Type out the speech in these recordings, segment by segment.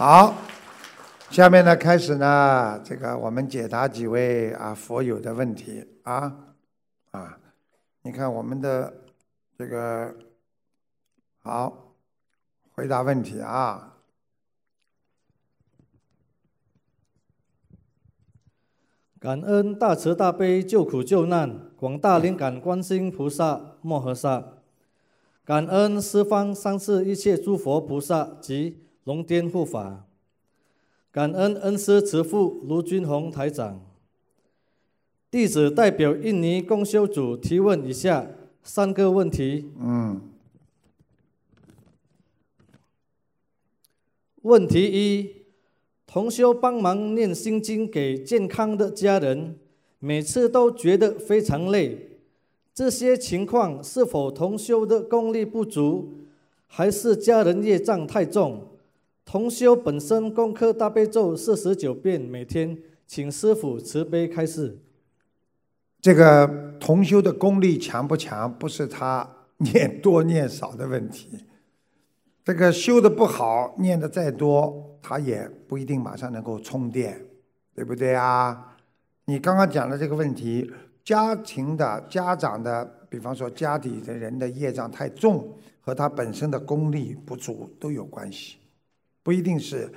好，下面呢开始呢，这个我们解答几位啊佛友的问题啊啊，你看我们的这个好回答问题啊。感恩大慈大悲救苦救难广大灵感观世音菩萨摩诃萨，感恩十方三世一切诸佛菩萨及龙天护法，感恩恩师慈父卢军宏台长。弟子代表印尼公修组提问以下三个问题。嗯，问题一。同修帮忙念心经给健康的家人，每次都觉得非常累。这些情况是否同修的功力不足，还是家人业障太重？同修本身功课大悲咒四十九遍每天，请师傅慈悲开示。这个同修的功力强不强，不是他念多念少的问题。这个修的不好，念的再多，他也不一定马上能够充电，对不对啊？你刚刚讲的这个问题，家庭的家长的，比方说家里的人的业障太重，和他本身的功力不足都有关系，不一定是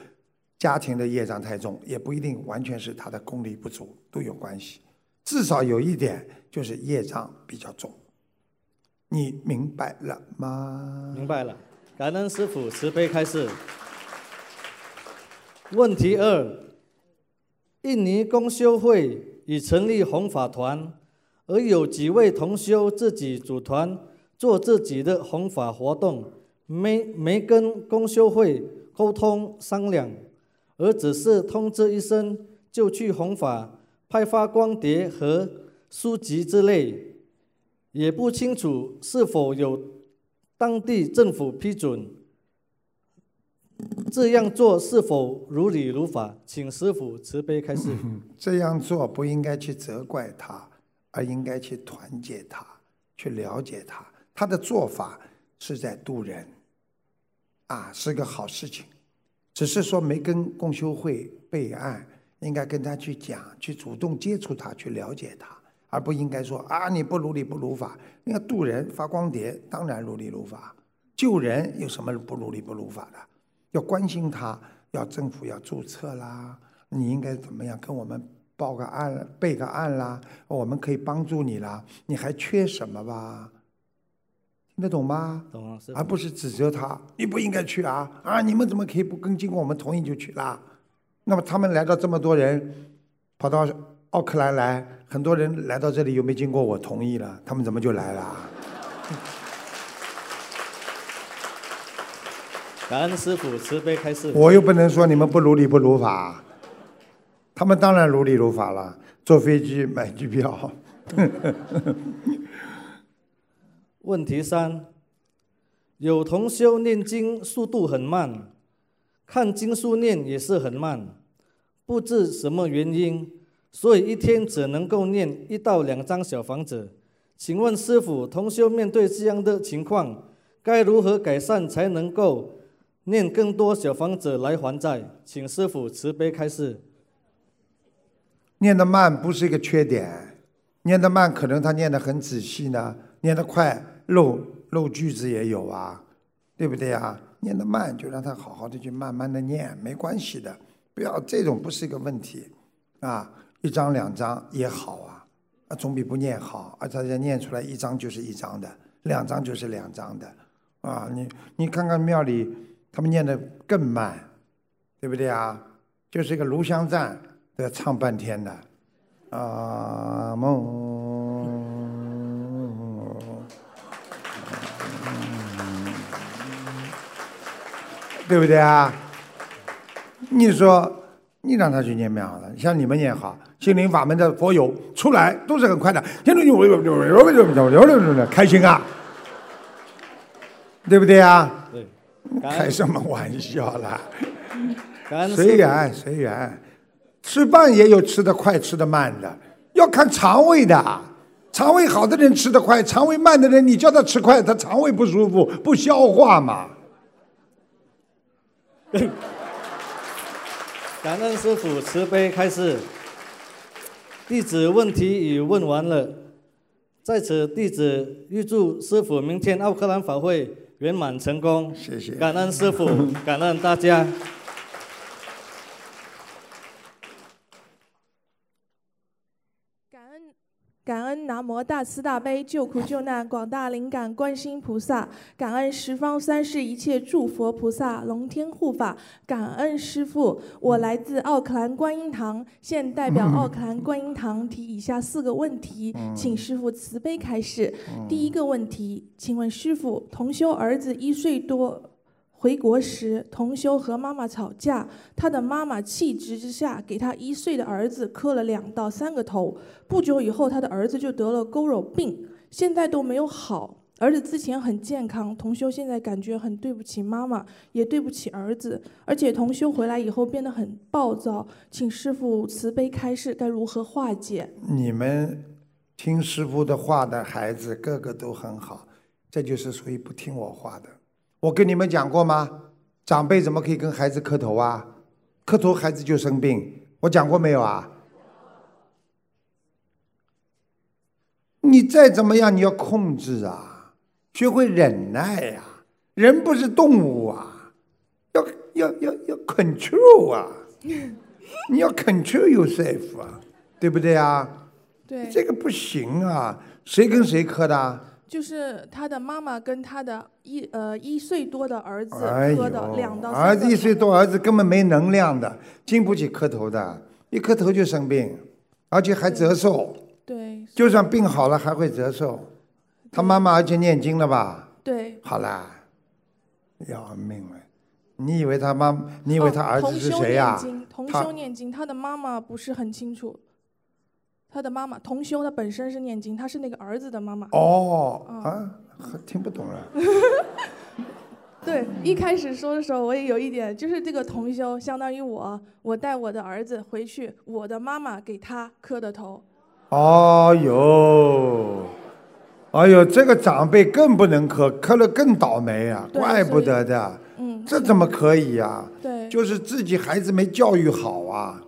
家庭的业障太重，也不一定完全是他的功力不足，都有关系。至少有一点就是业障比较重，你明白了吗？明白了。感恩师傅慈悲开示。问题二：印尼公修会已成立弘法团，而有几位同修自己组团做自己的弘法活动，没没跟公修会沟通商量，而只是通知一声就去弘法，派发光碟和书籍之类，也不清楚是否有。当地政府批准这样做是否如理如法？请师傅慈悲开示。这样做不应该去责怪他，而应该去团结他，去了解他。他的做法是在渡人，啊，是个好事情。只是说没跟共修会备案，应该跟他去讲，去主动接触他，去了解他。而不应该说啊！你不如理不如法。你看渡人发光碟，当然如理如法；救人有什么不如理不如法的？要关心他，要政府要注册啦。你应该怎么样？跟我们报个案、备个案啦，我们可以帮助你啦。你还缺什么吧？听得懂吗？懂了。而不是指责他，你不应该去啊！啊，你们怎么可以不跟经过我们同意就去啦？那么他们来到这么多人，跑到。奥克兰来，很多人来到这里又没经过我同意了，他们怎么就来了？感恩师傅慈悲开示。我又不能说你们不如理不如法，他们当然如理如法了。坐飞机买机票。问题三：有同修念经速度很慢，看经书念也是很慢，不知什么原因。所以一天只能够念一到两张小房子，请问师傅，同修面对这样的情况，该如何改善才能够念更多小房子来还债？请师傅慈悲开示。念得慢不是一个缺点，念得慢可能他念得很仔细呢，念得快漏漏句子也有啊，对不对啊？念得慢就让他好好的去慢慢的念，没关系的，不要这种不是一个问题，啊。一张两张也好啊，啊总比不念好。而大家念出来一张就是一张的，两张就是两张的，啊，你你看看庙里他们念的更慢，对不对啊？就是一个炉香赞都要唱半天的，啊梦，对不对啊？你说。你让他去念庙了，像你们念好，心灵法门的佛友出来都是很快的，开心啊，对不对啊？对，开什么玩笑啦？随缘随缘，吃饭也有吃的快、吃的慢的，要看肠胃的。肠胃好的人吃得快，肠胃慢的人你叫他吃快，他肠胃不舒服，不消化嘛。感恩师傅慈悲开示。弟子问题已问完了，在此弟子预祝师傅明天奥克兰法会圆满成功。谢谢。感恩师傅，感恩大家。感恩南无大慈大悲救苦救难广大灵感观世音菩萨，感恩十方三世一切诸佛菩萨龙天护法，感恩师父。我来自奥克兰观音堂，现代表奥克兰观音堂提以下四个问题，请师父慈悲开示。第一个问题，请问师父，同修儿子一岁多。回国时，同修和妈妈吵架，他的妈妈气急之下给他一岁的儿子磕了两到三个头。不久以后，他的儿子就得了佝偻病，现在都没有好。儿子之前很健康，同修现在感觉很对不起妈妈，也对不起儿子。而且同修回来以后变得很暴躁，请师傅慈悲开示，该如何化解？你们听师傅的话的孩子，个个都很好，这就是属于不听我话的。我跟你们讲过吗？长辈怎么可以跟孩子磕头啊？磕头孩子就生病。我讲过没有啊？你再怎么样，你要控制啊，学会忍耐呀。人不是动物啊，要要要要 control 啊，你要 control yourself 啊，对不对啊？对。这个不行啊，谁跟谁磕的？就是他的妈妈跟他的一呃一岁多的儿子磕的两到儿子一岁多，儿子根本没能量的，经不起磕头的，一磕头就生病，而且还折寿。对。就算病好了还会折寿，他妈妈而且念经了吧？对。好啦，要命了！你以为他妈？你以为他儿子是谁呀？念经同修念经，他的妈妈不是很清楚。他的妈妈同修，他本身是念经，他是那个儿子的妈妈。哦，啊，听不懂了。对，一开始说的时候，我也有一点，就是这个同修相当于我，我带我的儿子回去，我的妈妈给他磕的头。哦呦，哎呦，这个长辈更不能磕，磕了更倒霉啊，怪不得的。嗯。这怎么可以呀？对。就是自己孩子没教育好啊，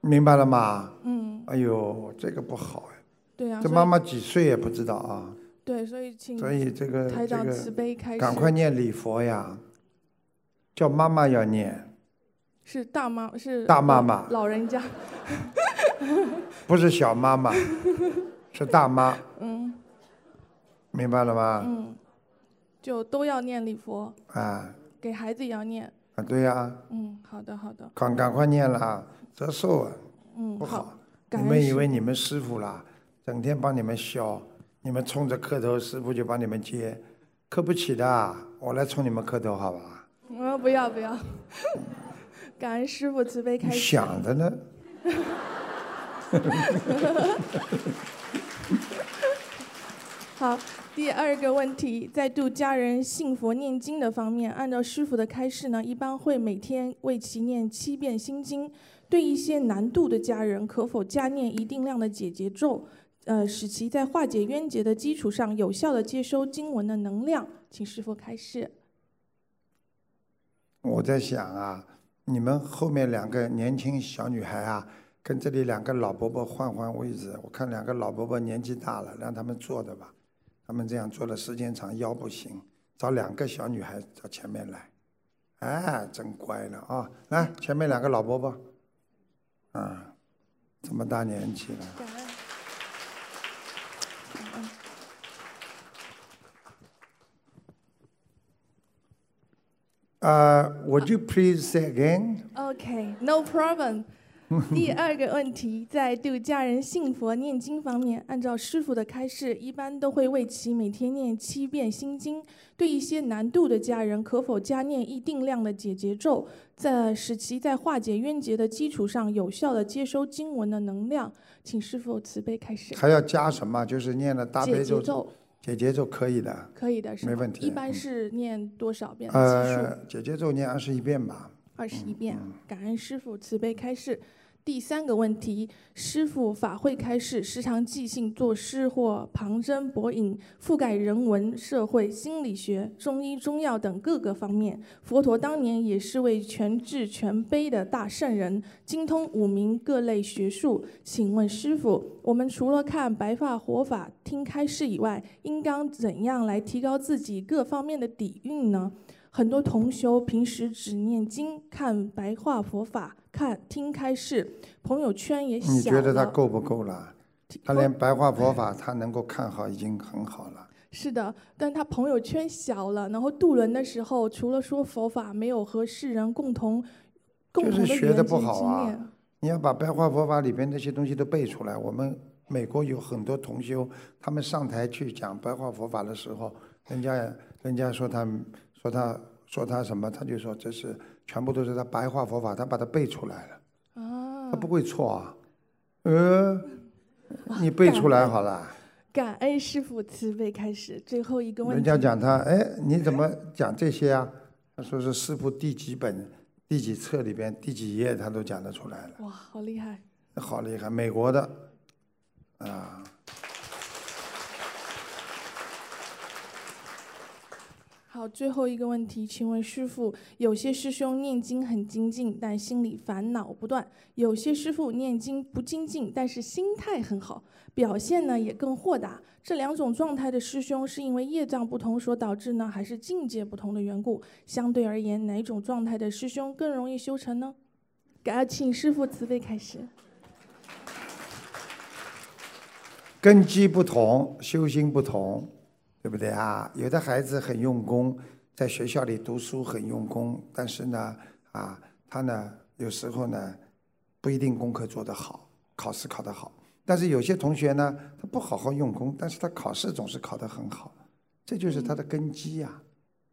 明白了吗？嗯。哎呦，这个不好哎！对呀，这妈妈几岁也不知道啊。对，所以请所以这个台长慈悲开始赶快念礼佛呀，叫妈妈要念。是大妈是大妈妈，老人家。不是小妈妈，是大妈。嗯。明白了吗？嗯。就都要念礼佛。啊。给孩子也要念。啊，对呀。嗯，好的好的。赶赶快念了啊，折寿啊。嗯，不好。你们以为你们师傅啦，整天帮你们削，你们冲着磕头，师傅就帮你们接，磕不起的，我来冲你们磕头，好吧？我，不要不要，感恩师傅慈悲开示。想着呢。好，第二个问题，在度家人信佛念经的方面，按照师傅的开示呢，一般会每天为其念七遍心经。对一些难度的家人，可否加念一定量的解结咒，呃，使其在化解冤结的基础上，有效的接收经文的能量？请师傅开示。我在想啊，你们后面两个年轻小女孩啊，跟这里两个老伯伯换换位置。我看两个老伯伯年纪大了，让他们坐的吧。他们这样坐的时间长，腰不行。找两个小女孩到前面来。哎，真乖了啊！来，前面两个老伯伯。啊，这么大年纪了。呃，Would you please say again? Okay, no problem. 第二个问题，在度家人信佛念经方面，按照师傅的开示，一般都会为其每天念七遍心经。对一些难度的家人，可否加念一定量的解结咒，在使其在化解冤结的基础上，有效的接收经文的能量？请师傅慈悲开示。还要加什么？就是念了大悲咒。解结咒可以的。可以的，没问题。一般是念多少遍？呃，解结咒念二十一遍吧。二十一遍，感恩师傅慈悲开示。第三个问题，师傅法会开示，时常即兴作诗或旁征博引，覆盖人文、社会、心理学、中医、中药等各个方面。佛陀当年也是位全智全悲的大圣人，精通五明各类学术。请问师傅，我们除了看白发活法、听开示以外，应当怎样来提高自己各方面的底蕴呢？很多同修平时只念经、看白话佛法。看听开示，朋友圈也小你觉得他够不够了？他连白话佛法他能够看好，已经很好了。是的，但他朋友圈小了，然后渡轮的时候，除了说佛法，没有和世人共同共同的学的不好啊！你要把白话佛法里边那些东西都背出来。我们美国有很多同修，他们上台去讲白话佛法的时候，人家人家说他说他说他什么，他就说这是。全部都是他白话佛法，他把它背出来了。啊。他不会错啊。呃，你背出来好了。感恩师傅慈悲开始，最后一个问题。人家讲他，哎，你怎么讲这些啊？他说是师傅第几本、第几册里边第几页，他都讲得出来了。哇，好厉害！好厉害，美国的，啊。好，最后一个问题，请问师傅，有些师兄念经很精进，但心里烦恼不断；有些师傅念经不精进，但是心态很好，表现呢也更豁达。这两种状态的师兄，是因为业障不同所导致呢，还是境界不同的缘故？相对而言，哪种状态的师兄更容易修成呢？感请师傅慈悲开始。根基不同，修心不同。对不对啊？有的孩子很用功，在学校里读书很用功，但是呢，啊，他呢有时候呢不一定功课做得好，考试考得好。但是有些同学呢，他不好好用功，但是他考试总是考得很好，这就是他的根基呀，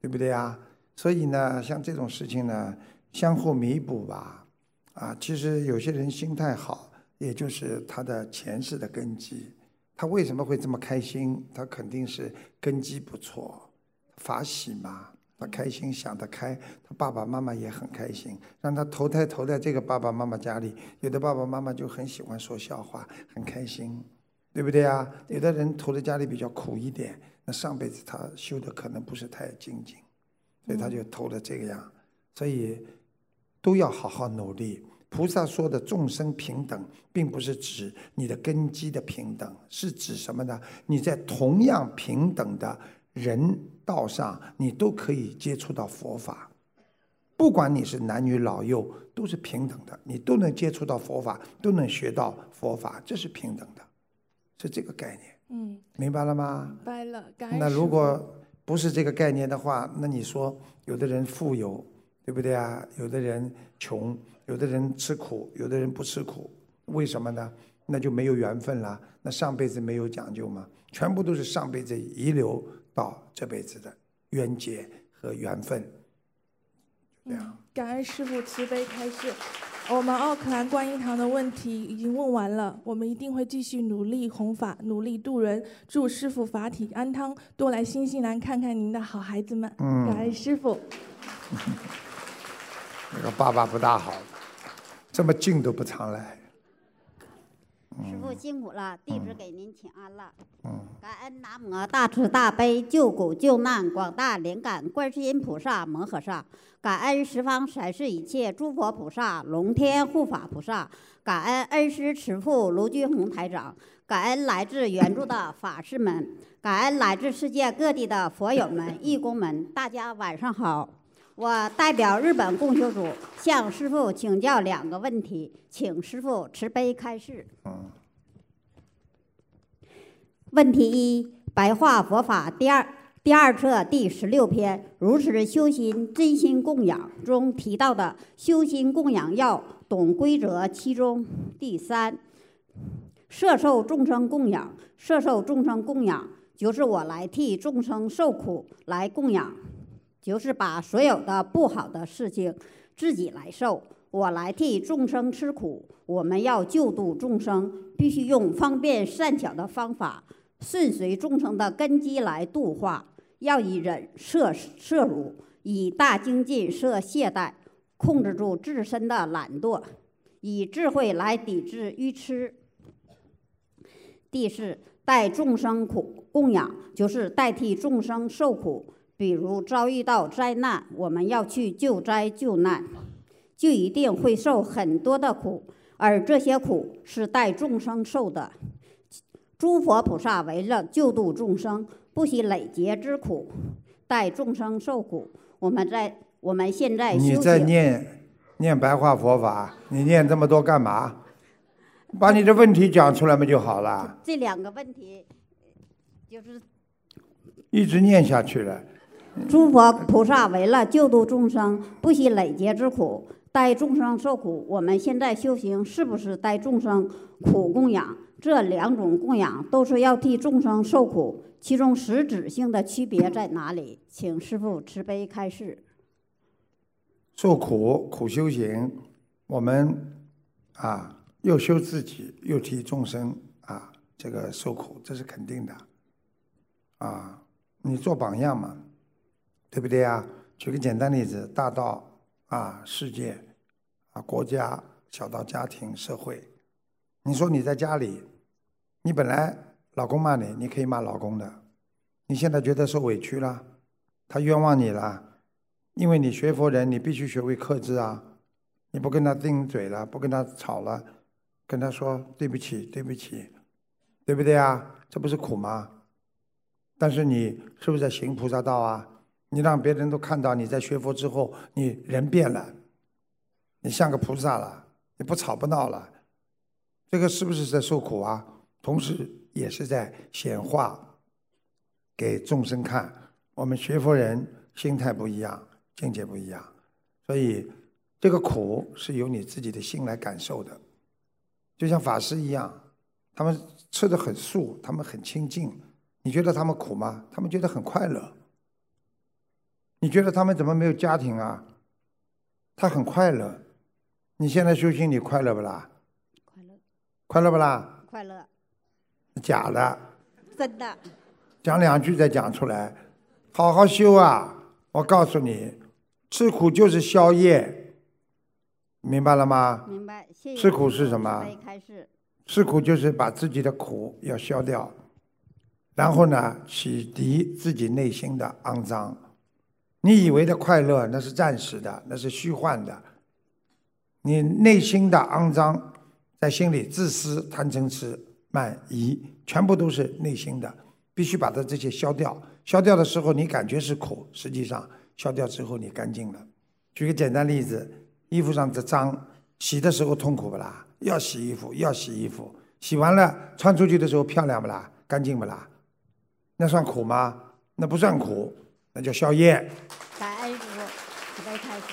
对不对啊？所以呢，像这种事情呢，相互弥补吧。啊，其实有些人心态好，也就是他的前世的根基。他为什么会这么开心？他肯定是根基不错，法喜嘛，他开心想得开，他爸爸妈妈也很开心，让他投胎投在这个爸爸妈妈家里，有的爸爸妈妈就很喜欢说笑话，很开心，对不对啊？有的人投在家里比较苦一点，那上辈子他修的可能不是太精进，所以他就投了这个样，所以都要好好努力。菩萨说的众生平等，并不是指你的根基的平等，是指什么呢？你在同样平等的人道上，你都可以接触到佛法。不管你是男女老幼，都是平等的，你都能接触到佛法，都能学到佛法，这是平等的，是这个概念。嗯，明白了吗？明白了。那如果不是这个概念的话，那你说有的人富有，对不对啊？有的人穷。有的人吃苦，有的人不吃苦，为什么呢？那就没有缘分了。那上辈子没有讲究吗？全部都是上辈子遗留到这辈子的冤结和缘分。这样。感恩师傅慈悲开示，我们奥克兰观音堂的问题已经问完了，我们一定会继续努力弘法，努力度人。祝师傅法体安康，多来新西兰看看您的好孩子们。嗯。感恩师傅。那个爸爸不大好。这么近都不常来，师傅辛苦了，弟子给您请安了。嗯，感恩南无大慈大悲救苦救难广大灵感观世音菩萨摩诃萨，感恩十方三世一切诸佛菩萨、龙天护法菩萨，感恩恩师慈父卢俊宏台长，感恩来自援助的法师们，感恩来自世界各地的佛友们、义工们，大家晚上好。我代表日本共修组向师傅请教两个问题，请师傅慈悲开示。问题一：白话佛法第二第二册第十六篇《如实修心真心供养》中提到的修心供养要懂规则，其中第三：摄受众生供养，摄受众生供养就是我来替众生受苦来供养。就是把所有的不好的事情自己来受，我来替众生吃苦。我们要救度众生，必须用方便善巧的方法，顺随众生的根基来度化。要以忍摄摄辱，以大精进摄懈怠，控制住自身的懒惰，以智慧来抵制愚痴。第四，代众生苦供养，就是代替众生受苦。比如遭遇到灾难，我们要去救灾救难，就一定会受很多的苦，而这些苦是代众生受的。诸佛菩萨为了救度众生，不惜累劫之苦，代众生受苦。我们在我们现在你，在念念白话佛法，你念这么多干嘛？把你的问题讲出来不就好了，这两个问题，就是一直念下去了。诸佛菩萨为了救度众生，不惜累劫之苦，代众生受苦。我们现在修行是不是代众生苦供养？这两种供养都是要替众生受苦，其中实质性的区别在哪里？请师父慈悲开示。受苦苦修行，我们啊又修自己，又替众生啊这个受苦，这是肯定的。啊，你做榜样嘛，对不对呀？举个简单例子，大到啊世界啊国家，小到家庭社会，你说你在家里，你本来老公骂你，你可以骂老公的，你现在觉得受委屈了，他冤枉你了。因为你学佛人，你必须学会克制啊！你不跟他顶嘴了，不跟他吵了，跟他说对不起，对不起，对不对啊？这不是苦吗？但是你是不是在行菩萨道啊？你让别人都看到你在学佛之后，你人变了，你像个菩萨了，你不吵不闹了，这个是不是在受苦啊？同时也是在显化给众生看，我们学佛人心态不一样。境界不一样，所以这个苦是由你自己的心来感受的。就像法师一样，他们吃的很素，他们很清净。你觉得他们苦吗？他们觉得很快乐。你觉得他们怎么没有家庭啊？他很快乐。你现在修行，你快乐不啦？快乐，快乐不啦？快乐，假的，真的，讲两句再讲出来，好好修啊！我告诉你。吃苦就是消业，明白了吗？明白。谢谢吃苦是什么。吃苦就是把自己的苦要消掉，然后呢，洗涤自己内心的肮脏。你以为的快乐那是暂时的，那是虚幻的。你内心的肮脏，在心里自私、贪嗔痴慢疑，全部都是内心的，必须把它这些消掉。消掉的时候，你感觉是苦，实际上。消掉之后，你干净了。举个简单例子，衣服上的脏，洗的时候痛苦不啦？要洗衣服，要洗衣服，洗完了穿出去的时候漂亮不啦？干净不啦？那算苦吗？那不算苦，那叫宵夜。感恩师傅，慈悲开始。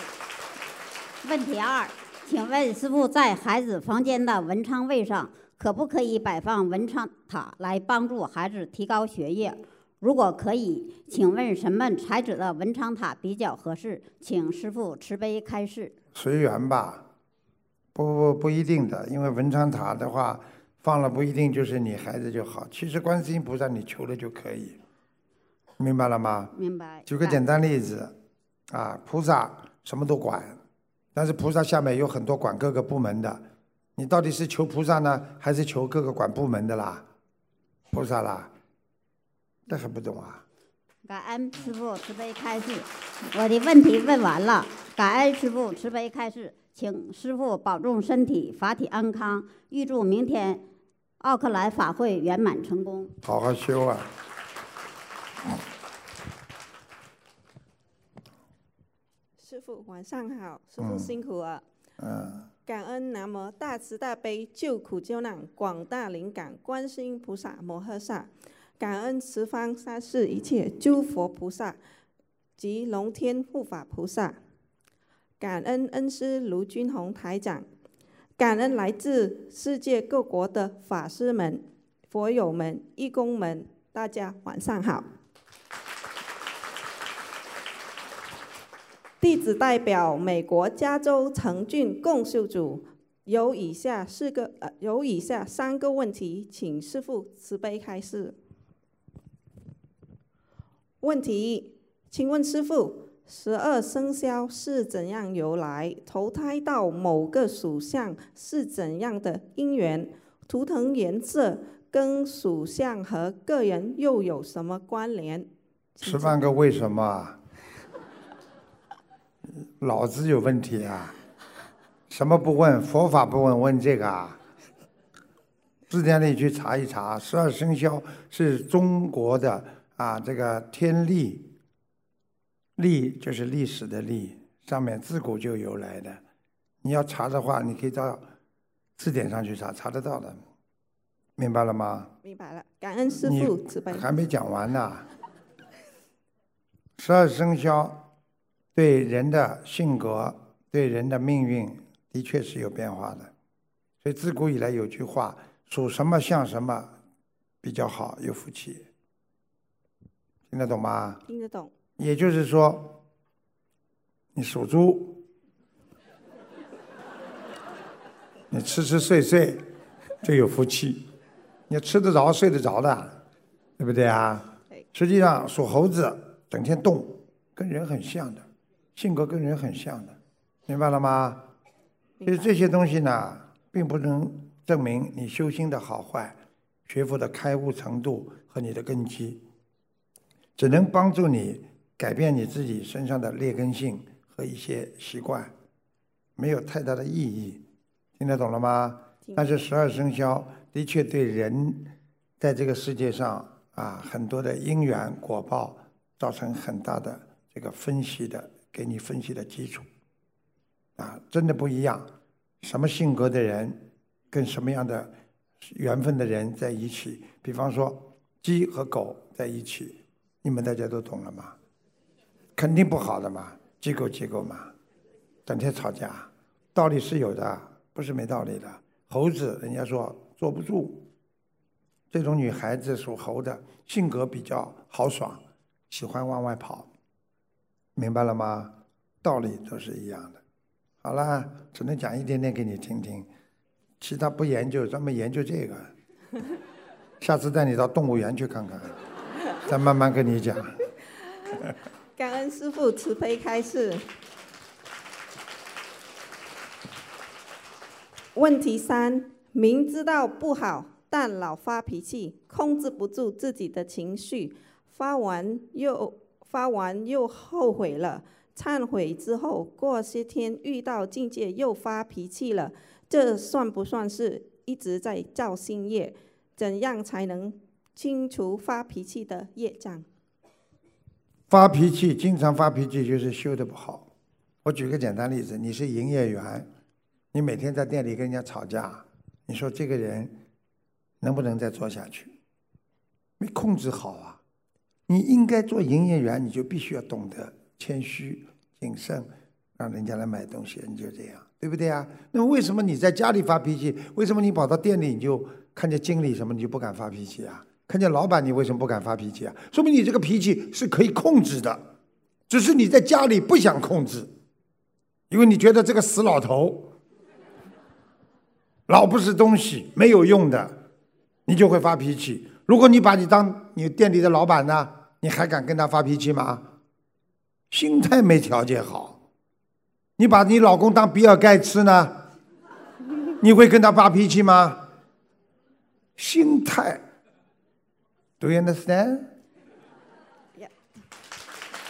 问题二，请问师傅，在孩子房间的文昌位上，可不可以摆放文昌塔来帮助孩子提高学业？如果可以，请问什么材质的文昌塔比较合适？请师傅慈悲开示。随缘吧，不不不一定的，因为文昌塔的话放了不一定就是你孩子就好。其实观世音菩萨你求了就可以，明白了吗？明白。举个简单例子，啊，菩萨什么都管，但是菩萨下面有很多管各个部门的，你到底是求菩萨呢，还是求各个管部门的啦？菩萨啦？这还不懂啊？感恩师傅慈悲开示，我的问题问完了。感恩师傅慈悲开示，请师傅保重身体，法体安康。预祝明天奥克兰法会圆满成功。好好修啊！师傅晚上好，师傅辛苦了。嗯。感恩南无大慈大悲救苦救难广大灵感观世音菩萨摩诃萨。感恩十方三世一切诸佛菩萨及龙天护法菩萨，感恩恩师卢军宏台长，感恩来自世界各国的法师们、佛友们、义工们，大家晚上好。弟子代表美国加州城郡共修组，有以下四个呃，有以下三个问题，请师父慈悲开示。问题一，请问师傅，十二生肖是怎样由来？投胎到某个属相是怎样的因缘？图腾颜色跟属相和个人又有什么关联？十万个为什么？脑子有问题啊！什么不问？佛法不问，问这个啊？字典里去查一查，十二生肖是中国的啊，这个天历，历就是历史的历，上面自古就由来的。你要查的话，你可以到字典上去查，查得到的。明白了吗？明白了，感恩师你父慈悲。还没讲完呢。十二生肖对人的性格、对人的命运，的确是有变化的。所以自古以来有句话：“属什么像什么比较好，有福气。”听得懂吗？听得懂，也就是说，你属猪，你吃吃睡睡就有福气，你吃得着睡得着的，对不对啊对？实际上属猴子整天动，跟人很像的，性格跟人很像的，明白了吗？所以这些东西呢，并不能证明你修心的好坏、学佛的开悟程度和你的根基，只能帮助你改变你自己身上的劣根性和一些习惯，没有太大的意义。听得懂了吗？但是十二生肖的确对人在这个世界上啊很多的因缘果报造成很大的这个分析的，给你分析的基础。啊，真的不一样。什么性格的人，跟什么样的缘分的人在一起？比方说鸡和狗在一起，你们大家都懂了吗？肯定不好的嘛，鸡狗鸡狗嘛，整天吵架，道理是有的，不是没道理的。猴子人家说坐不住，这种女孩子属猴的，性格比较豪爽，喜欢往外跑，明白了吗？道理都是一样的。好了，只能讲一点点给你听听，其他不研究，专门研究这个。下次带你到动物园去看看，再慢慢跟你讲。感恩师父慈悲开示。问题三：明知道不好，但老发脾气，控制不住自己的情绪，发完又发完又后悔了，忏悔之后，过些天遇到境界又发脾气了，这算不算是一直在造新业？怎样才能清除发脾气的业障？发脾气，经常发脾气就是修的不好。我举个简单例子，你是营业员，你每天在店里跟人家吵架，你说这个人能不能再做下去？没控制好啊！你应该做营业员，你就必须要懂得谦虚、谨慎，让人家来买东西，你就这样，对不对啊？那为什么你在家里发脾气？为什么你跑到店里你就看见经理什么你就不敢发脾气啊？看见老板你为什么不敢发脾气啊？说明你这个脾气是可以控制的，只是你在家里不想控制，因为你觉得这个死老头老不是东西，没有用的，你就会发脾气。如果你把你当你店里的老板呢，你还敢跟他发脾气吗？心态没调节好。你把你老公当比尔盖茨呢，你会跟他发脾气吗？心态，Do you understand？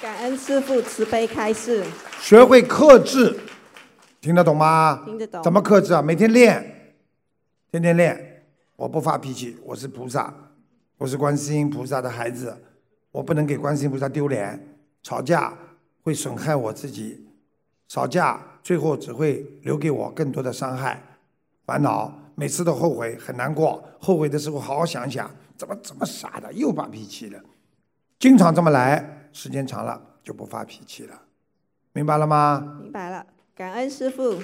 感恩师父慈悲开示，学会克制，听得懂吗？听得懂怎么克制啊？每天练，天天练。我不发脾气，我是菩萨，我是观世音菩萨的孩子，我不能给观世音菩萨丢脸。吵架会损害我自己，吵架最后只会留给我更多的伤害、烦恼。每次都后悔，很难过。后悔的时候，好好想想，怎么这么傻的，又发脾气了。经常这么来，时间长了就不发脾气了，明白了吗？明白了，感恩师父。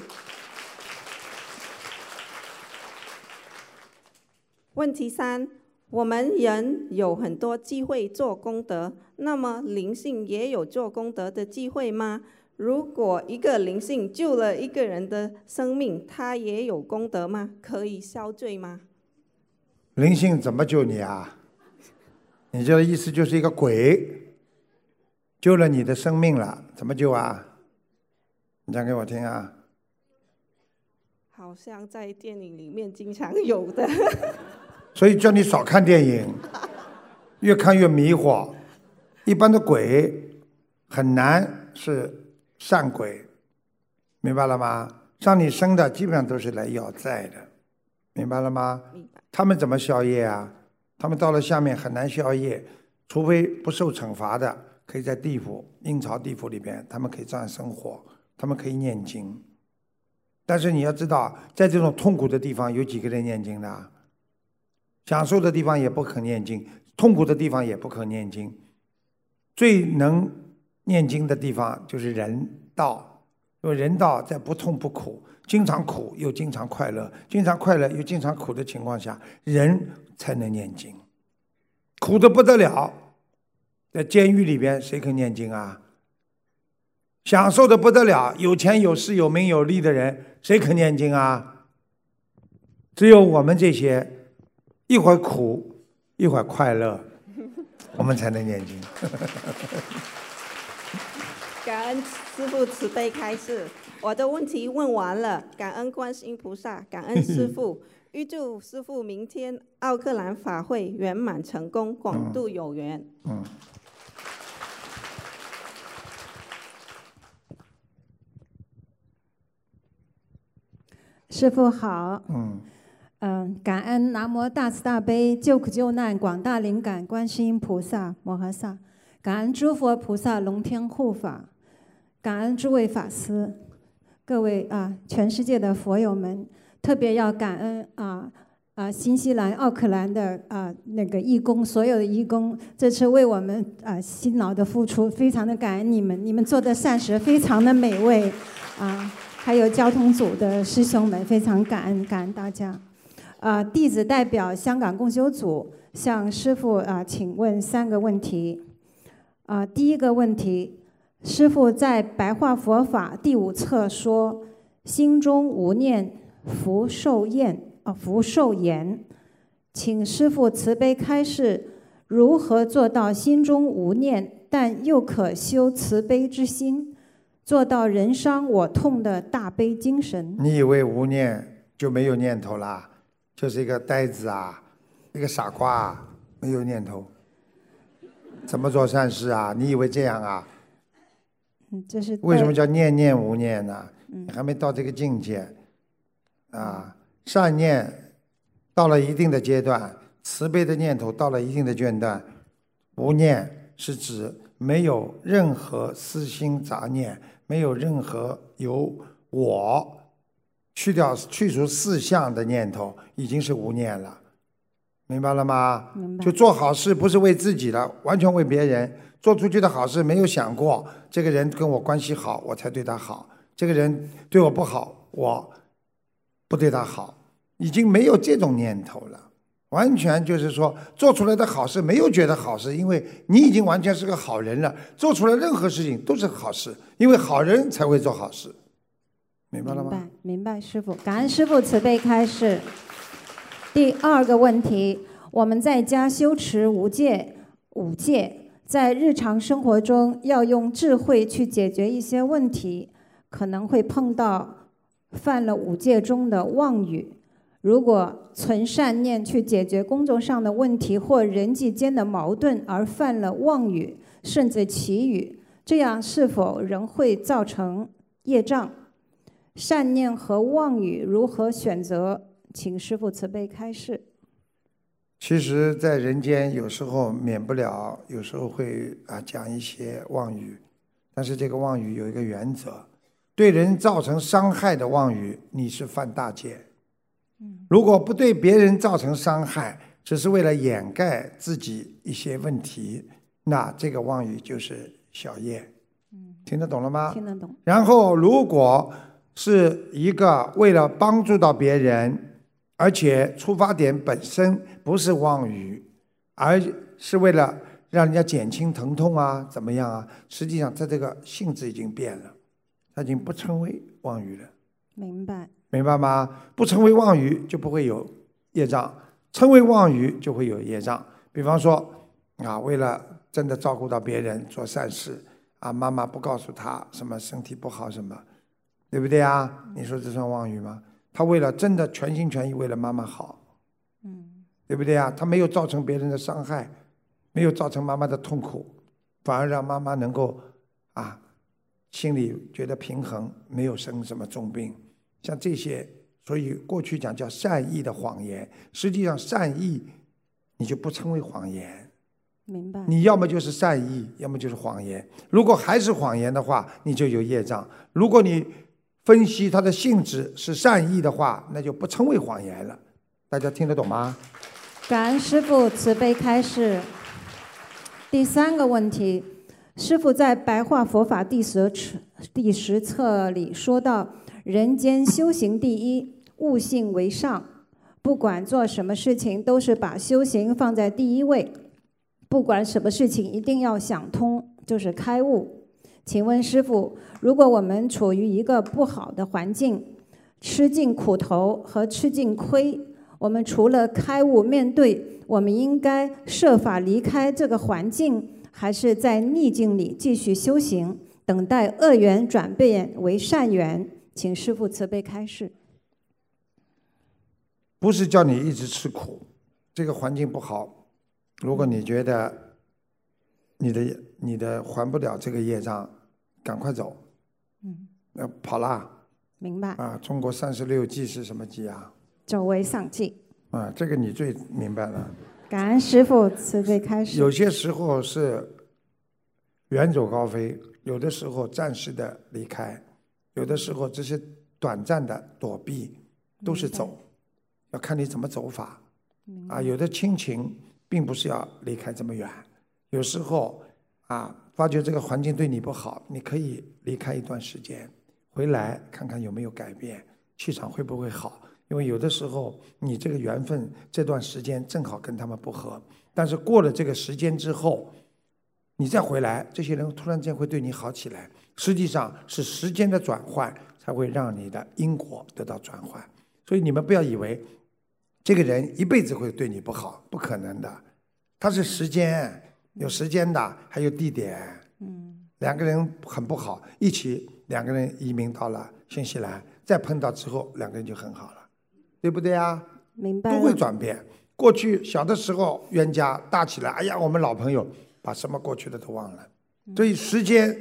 问题三：我们人有很多机会做功德，那么灵性也有做功德的机会吗？如果一个灵性救了一个人的生命，他也有功德吗？可以消罪吗？灵性怎么救你啊？你这意思就是一个鬼救了你的生命了，怎么救啊？你讲给我听啊！好像在电影里面经常有的。所以叫你少看电影，越看越迷惑。一般的鬼很难是善鬼，明白了吗？上你生的基本上都是来要债的，明白了吗？他们怎么消业啊？他们到了下面很难消业，除非不受惩罚的，可以在地府、阴曹地府里边，他们可以这样生活，他们可以念经。但是你要知道，在这种痛苦的地方，有几个人念经的？享受的地方也不可念经，痛苦的地方也不可念经。最能念经的地方就是人道，因为人道在不痛不苦、经常苦又经常快乐、经常快乐又经常苦的情况下，人才能念经。苦的不得了，在监狱里边谁肯念经啊？享受的不得了，有钱有势有名有利的人谁肯念经啊？只有我们这些。一会儿苦，一会儿快乐，我们才能念经。感恩师父慈悲开示，我的问题问完了。感恩观世音菩萨，感恩师父，预祝师父明天奥克兰法会圆满成功，广度有缘。嗯。师父好。嗯。嗯，感恩南无大慈大悲救苦救难广大灵感观世音菩萨摩诃萨，感恩诸佛菩萨龙天护法，感恩诸位法师，各位啊，全世界的佛友们，特别要感恩啊啊新西兰奥克兰的啊那个义工，所有的义工这次为我们啊辛劳的付出，非常的感恩你们，你们做的膳食非常的美味啊，还有交通组的师兄们，非常感恩感恩大家。啊，弟子代表香港共修组向师傅啊，请问三个问题。啊，第一个问题，师傅在《白话佛法》第五册说：“心中无念，福寿宴啊，福寿延。”请师傅慈悲开示，如何做到心中无念，但又可修慈悲之心，做到人伤我痛的大悲精神？你以为无念就没有念头啦？就是一个呆子啊，一个傻瓜，啊，没有念头，怎么做善事啊？你以为这样啊？嗯，这是为什么叫念念无念呢？你还没到这个境界啊！善念到了一定的阶段，慈悲的念头到了一定的阶段，无念是指没有任何私心杂念，没有任何有我。去掉、去除四相的念头，已经是无念了，明白了吗？明白。就做好事不是为自己的，完全为别人。做出去的好事没有想过，这个人跟我关系好，我才对他好；这个人对我不好，我不对他好，已经没有这种念头了。完全就是说，做出来的好事没有觉得好事，因为你已经完全是个好人了。做出来任何事情都是好事，因为好人才会做好事。明白了吗？明白，师傅，感恩师傅慈悲开示。第二个问题，我们在家修持无戒、五戒，在日常生活中要用智慧去解决一些问题，可能会碰到犯了五戒中的妄语。如果存善念去解决工作上的问题或人际间的矛盾，而犯了妄语甚至绮语，这样是否仍会造成业障？善念和妄语如何选择？请师父慈悲开示。其实，在人间有时候免不了，有时候会啊讲一些妄语，但是这个妄语有一个原则：对人造成伤害的妄语，你是犯大戒；如果不对别人造成伤害，只是为了掩盖自己一些问题，那这个妄语就是小业。听得懂了吗？听得懂。然后，如果是一个为了帮助到别人，而且出发点本身不是妄语，而是为了让人家减轻疼痛啊，怎么样啊？实际上，他这个性质已经变了，他已经不称为妄语了。明白。明白吗？不成为妄语就不会有业障，称为妄语就会有业障。比方说，啊，为了真的照顾到别人做善事，啊，妈妈不告诉他什么身体不好什么，对不对啊？你说这算妄语吗？他为了真的全心全意为了妈妈好，嗯，对不对啊？他没有造成别人的伤害，没有造成妈妈的痛苦，反而让妈妈能够啊心里觉得平衡，没有生什么重病。像这些，所以过去讲叫善意的谎言，实际上善意你就不称为谎言。明白。你要么就是善意，要么就是谎言。如果还是谎言的话，你就有业障。如果你分析它的性质是善意的话，那就不称为谎言了。大家听得懂吗？感恩师父慈悲开示。第三个问题，师父在《白话佛法》第十册第十册里说到：“人间修行第一，悟性为上。不管做什么事情，都是把修行放在第一位。不管什么事情，一定要想通，就是开悟。”请问师傅，如果我们处于一个不好的环境，吃尽苦头和吃尽亏，我们除了开悟面对，我们应该设法离开这个环境，还是在逆境里继续修行，等待恶缘转变为善缘？请师傅慈悲开示。不是叫你一直吃苦，这个环境不好，如果你觉得你的你的还不了这个业障。赶快走，嗯，要跑啦，明白啊？中国三十六计是什么计啊？走为上计。啊，这个你最明白了。感恩师傅慈悲开始。有些时候是远走高飞，有的时候暂时的离开，有的时候只是短暂的躲避，都是走，要看你怎么走法。啊，有的亲情并不是要离开这么远，有时候啊。发觉这个环境对你不好，你可以离开一段时间，回来看看有没有改变，气场会不会好？因为有的时候你这个缘分这段时间正好跟他们不合，但是过了这个时间之后，你再回来，这些人突然间会对你好起来。实际上是时间的转换才会让你的因果得到转换。所以你们不要以为这个人一辈子会对你不好，不可能的，他是时间。有时间的，还有地点。嗯，两个人很不好，一起两个人移民到了新西兰，再碰到之后，两个人就很好了，对不对啊？明白。都会转变。过去小的时候冤家大起来，哎呀，我们老朋友，把什么过去的都忘了。所以时间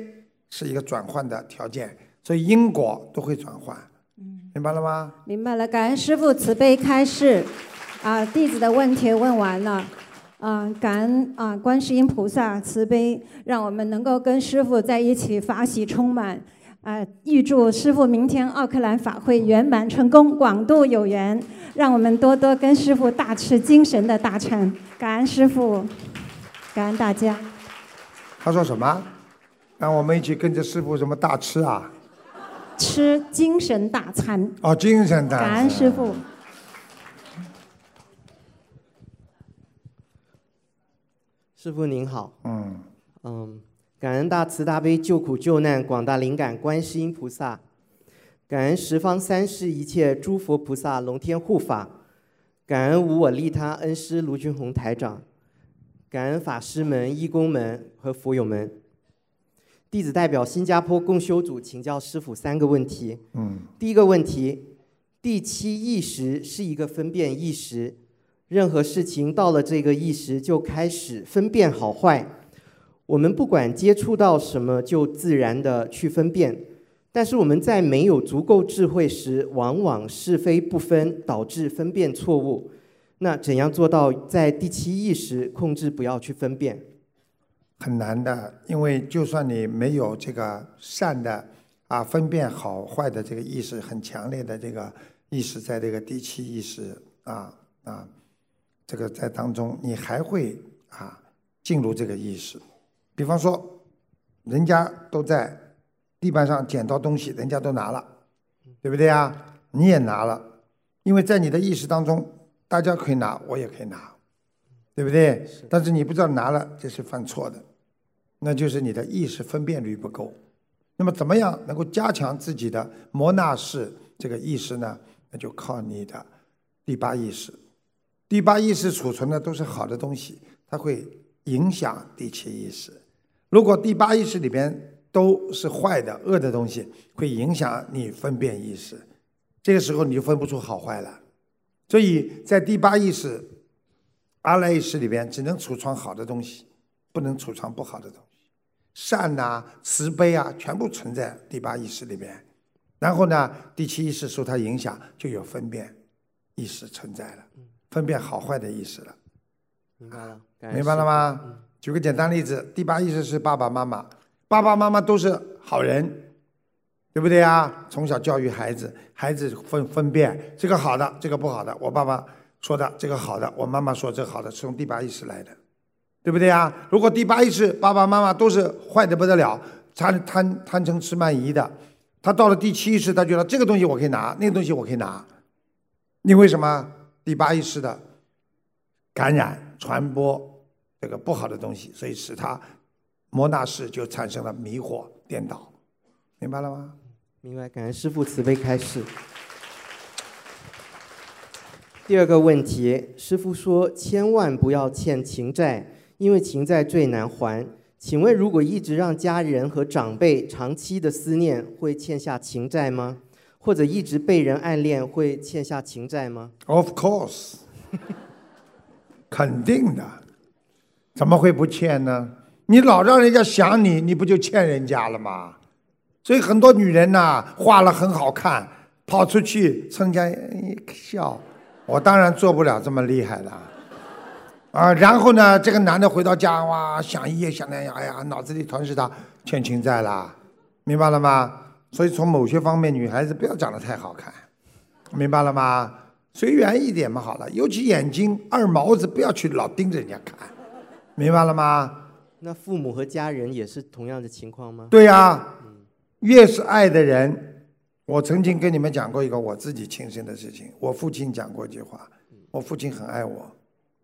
是一个转换的条件，所以因果都会转换。嗯，明白了吗？明白了。感恩师父慈悲开示。啊，弟子的问题问完了。啊，感恩啊，观世音菩萨慈悲，让我们能够跟师傅在一起法喜充满。啊，预祝师傅明天奥克兰法会圆满成功，广度有缘。让我们多多跟师傅大吃精神的大餐。感恩师傅，感恩大家。他说什么？让我们一起跟着师傅什么大吃啊？吃精神大餐。哦，精神大餐。感恩师傅。师傅您好，嗯嗯，感恩大慈大悲救苦救难广大灵感观世音菩萨，感恩十方三世一切诸佛菩萨龙天护法，感恩无我利他恩师卢俊宏台长，感恩法师们、义工们和佛友们。弟子代表新加坡共修组请教师傅三个问题。嗯，第一个问题，第七意识是一个分辨意识。任何事情到了这个意识，就开始分辨好坏。我们不管接触到什么，就自然的去分辨。但是我们在没有足够智慧时，往往是非不分，导致分辨错误。那怎样做到在第七意识控制不要去分辨？很难的，因为就算你没有这个善的啊分辨好坏的这个意识，很强烈的这个意识，在这个第七意识啊啊。这个在当中，你还会啊进入这个意识。比方说，人家都在地板上捡到东西，人家都拿了，对不对啊？你也拿了，因为在你的意识当中，大家可以拿，我也可以拿，对不对？但是你不知道拿了，这是犯错的，那就是你的意识分辨率不够。那么，怎么样能够加强自己的摩纳式这个意识呢？那就靠你的第八意识。第八意识储存的都是好的东西，它会影响第七意识。如果第八意识里边都是坏的、恶的东西，会影响你分辨意识。这个时候你就分不出好坏了。所以在第八意识、阿赖意识里边，只能储藏好的东西，不能储藏不好的东西。善呐、慈悲啊，全部存在第八意识里边。然后呢，第七意识受它影响，就有分辨意识存在了，分辨好坏的意识了。明白了，明白了师吗？举个简单例子，第八意识是爸爸妈妈，爸爸妈妈都是好人，对不对啊？从小教育孩子，孩子分分辨这个好的，这个不好的。我爸爸说的这个好的，我妈妈说这个好的，是从第八意识来的，对不对啊？如果第八意识爸爸妈妈都是坏的不得了，贪贪贪嗔痴慢疑的，他到了第七意识，他觉得这个东西我可以拿，那个东西我可以拿，你为什么？第八意识的感染传播这个不好的东西，所以使他摩纳式就产生了迷惑颠倒，明白了吗？明白，感恩师父慈悲开示。第二个问题，师父说千万不要欠情债，因为情债最难还。请问，如果一直让家人和长辈长期的思念，会欠下情债吗？或者一直被人暗恋，会欠下情债吗？Of course，肯定的，怎么会不欠呢？你老让人家想你，你不就欠人家了吗？所以很多女人呐、画了很好看，跑出去蹭家笑，我当然做不了这么厉害了。啊，然后呢，这个男的回到家哇，想一夜想那样，哎呀，脑子里全是他欠情债啦，明白了吗？所以从某些方面，女孩子不要长得太好看，明白了吗？随缘一点嘛，好了，尤其眼睛二毛子，不要去老盯着人家看，明白了吗？那父母和家人也是同样的情况吗？对呀、越是爱的人，我曾经跟你们讲过一个我自己亲身的事情。我父亲讲过一句话，我父亲很爱我，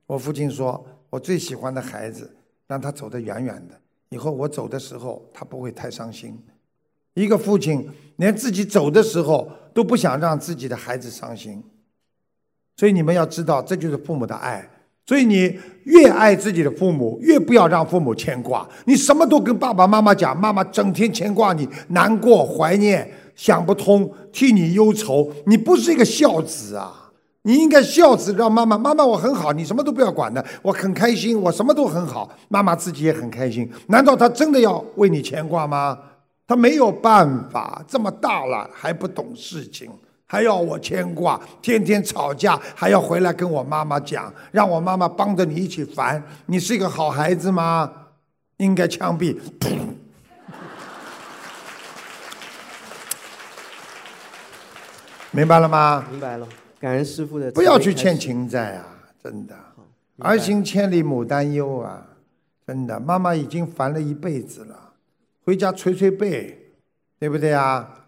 我父亲说我最喜欢的孩子，让他走得远远的，以后我走的时候他不会太伤心。一个父亲连自己走的时候都不想让自己的孩子伤心，所以你们要知道，这就是父母的爱。所以你越爱自己的父母，越不要让父母牵挂。你什么都跟爸爸妈妈讲，妈妈整天牵挂你，难过、怀念、想不通，替你忧愁。你不是一个孝子啊！你应该孝子，让妈妈，妈妈我很好，你什么都不要管的，我很开心，我什么都很好，妈妈自己也很开心。难道她真的要为你牵挂吗？她没有办法，这么大了还不懂事情。还要我牵挂，天天吵架，还要回来跟我妈妈讲，让我妈妈帮着你一起烦。你是一个好孩子吗？应该枪毙。明白了吗？明白了，感恩师傅的不要去欠情债啊！真的，儿行千里母担忧啊！真的，妈妈已经烦了一辈子了，回家捶捶背，对不对啊？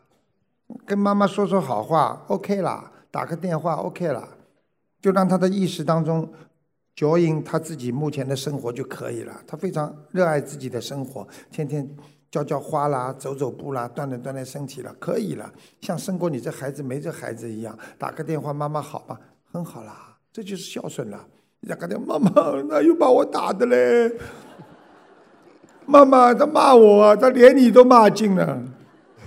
跟妈妈说说好话，OK 啦，打个电话 OK 啦，就让他的意识当中脚印他自己目前的生活就可以了。他非常热爱自己的生活，天天浇浇花啦，走走步啦，锻炼锻炼身体了，可以了。像生过你这孩子没这孩子一样，打个电话，妈妈好吧，很好啦，这就是孝顺了。人家打电话，妈妈那又把我打的嘞？妈妈，他骂我啊，他连你都骂尽了。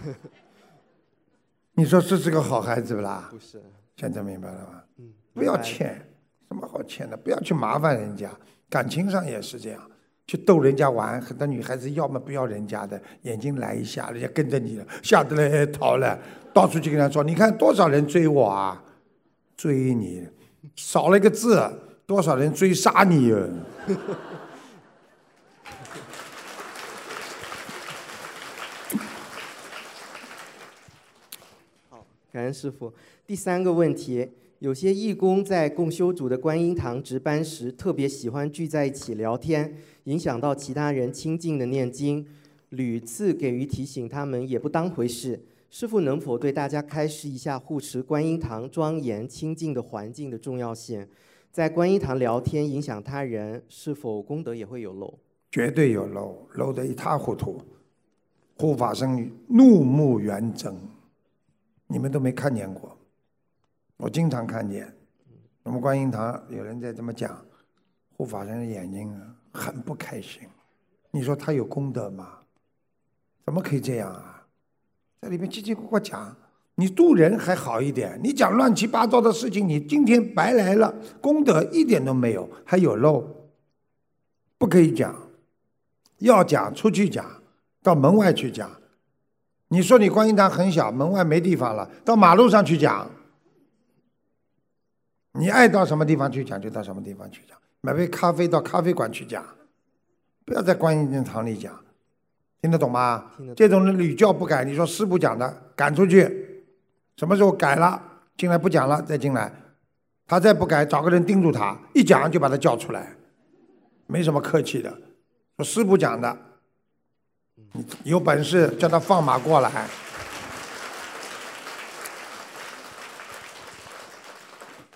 你说这是个好孩子不啦？不是，现在明白了吗？嗯，不要欠，什么好欠的？不要去麻烦人家，感情上也是这样，去逗人家玩。很多女孩子要么不要人家的，眼睛来一下，人家跟着你了，吓得嘞逃了，到处去跟他说：“你看多少人追我啊，追你，少了一个字，多少人追杀你啊！” 感恩师傅。第三个问题，有些义工在共修组的观音堂值班时，特别喜欢聚在一起聊天，影响到其他人清静的念经，屡次给予提醒，他们也不当回事。师傅能否对大家开示一下护持观音堂庄严清净的环境的重要性？在观音堂聊天影响他人，是否功德也会有漏？绝对有漏，漏得一塌糊涂。护法僧怒目圆睁，你们都没看见过，我经常看见。我们观音堂有人在这么讲，护法神的眼睛很不开心。你说他有功德吗？怎么可以这样啊？在里面叽叽呱呱讲，你渡人还好一点，你讲乱七八糟的事情，你今天白来了，功德一点都没有，还有漏，不可以讲。要讲出去讲，到门外去讲。你说你观音堂很小，门外没地方了，到马路上去讲。你爱到什么地方去讲就到什么地方去讲，买杯咖啡到咖啡馆去讲，不要在观音堂里讲，听得懂吗？懂这种人屡教不改，你说师傅讲的赶出去，什么时候改了进来不讲了再进来，他再不改找个人盯住他，一讲就把他叫出来，没什么客气的。说师傅讲的，你有本事叫他放马过来。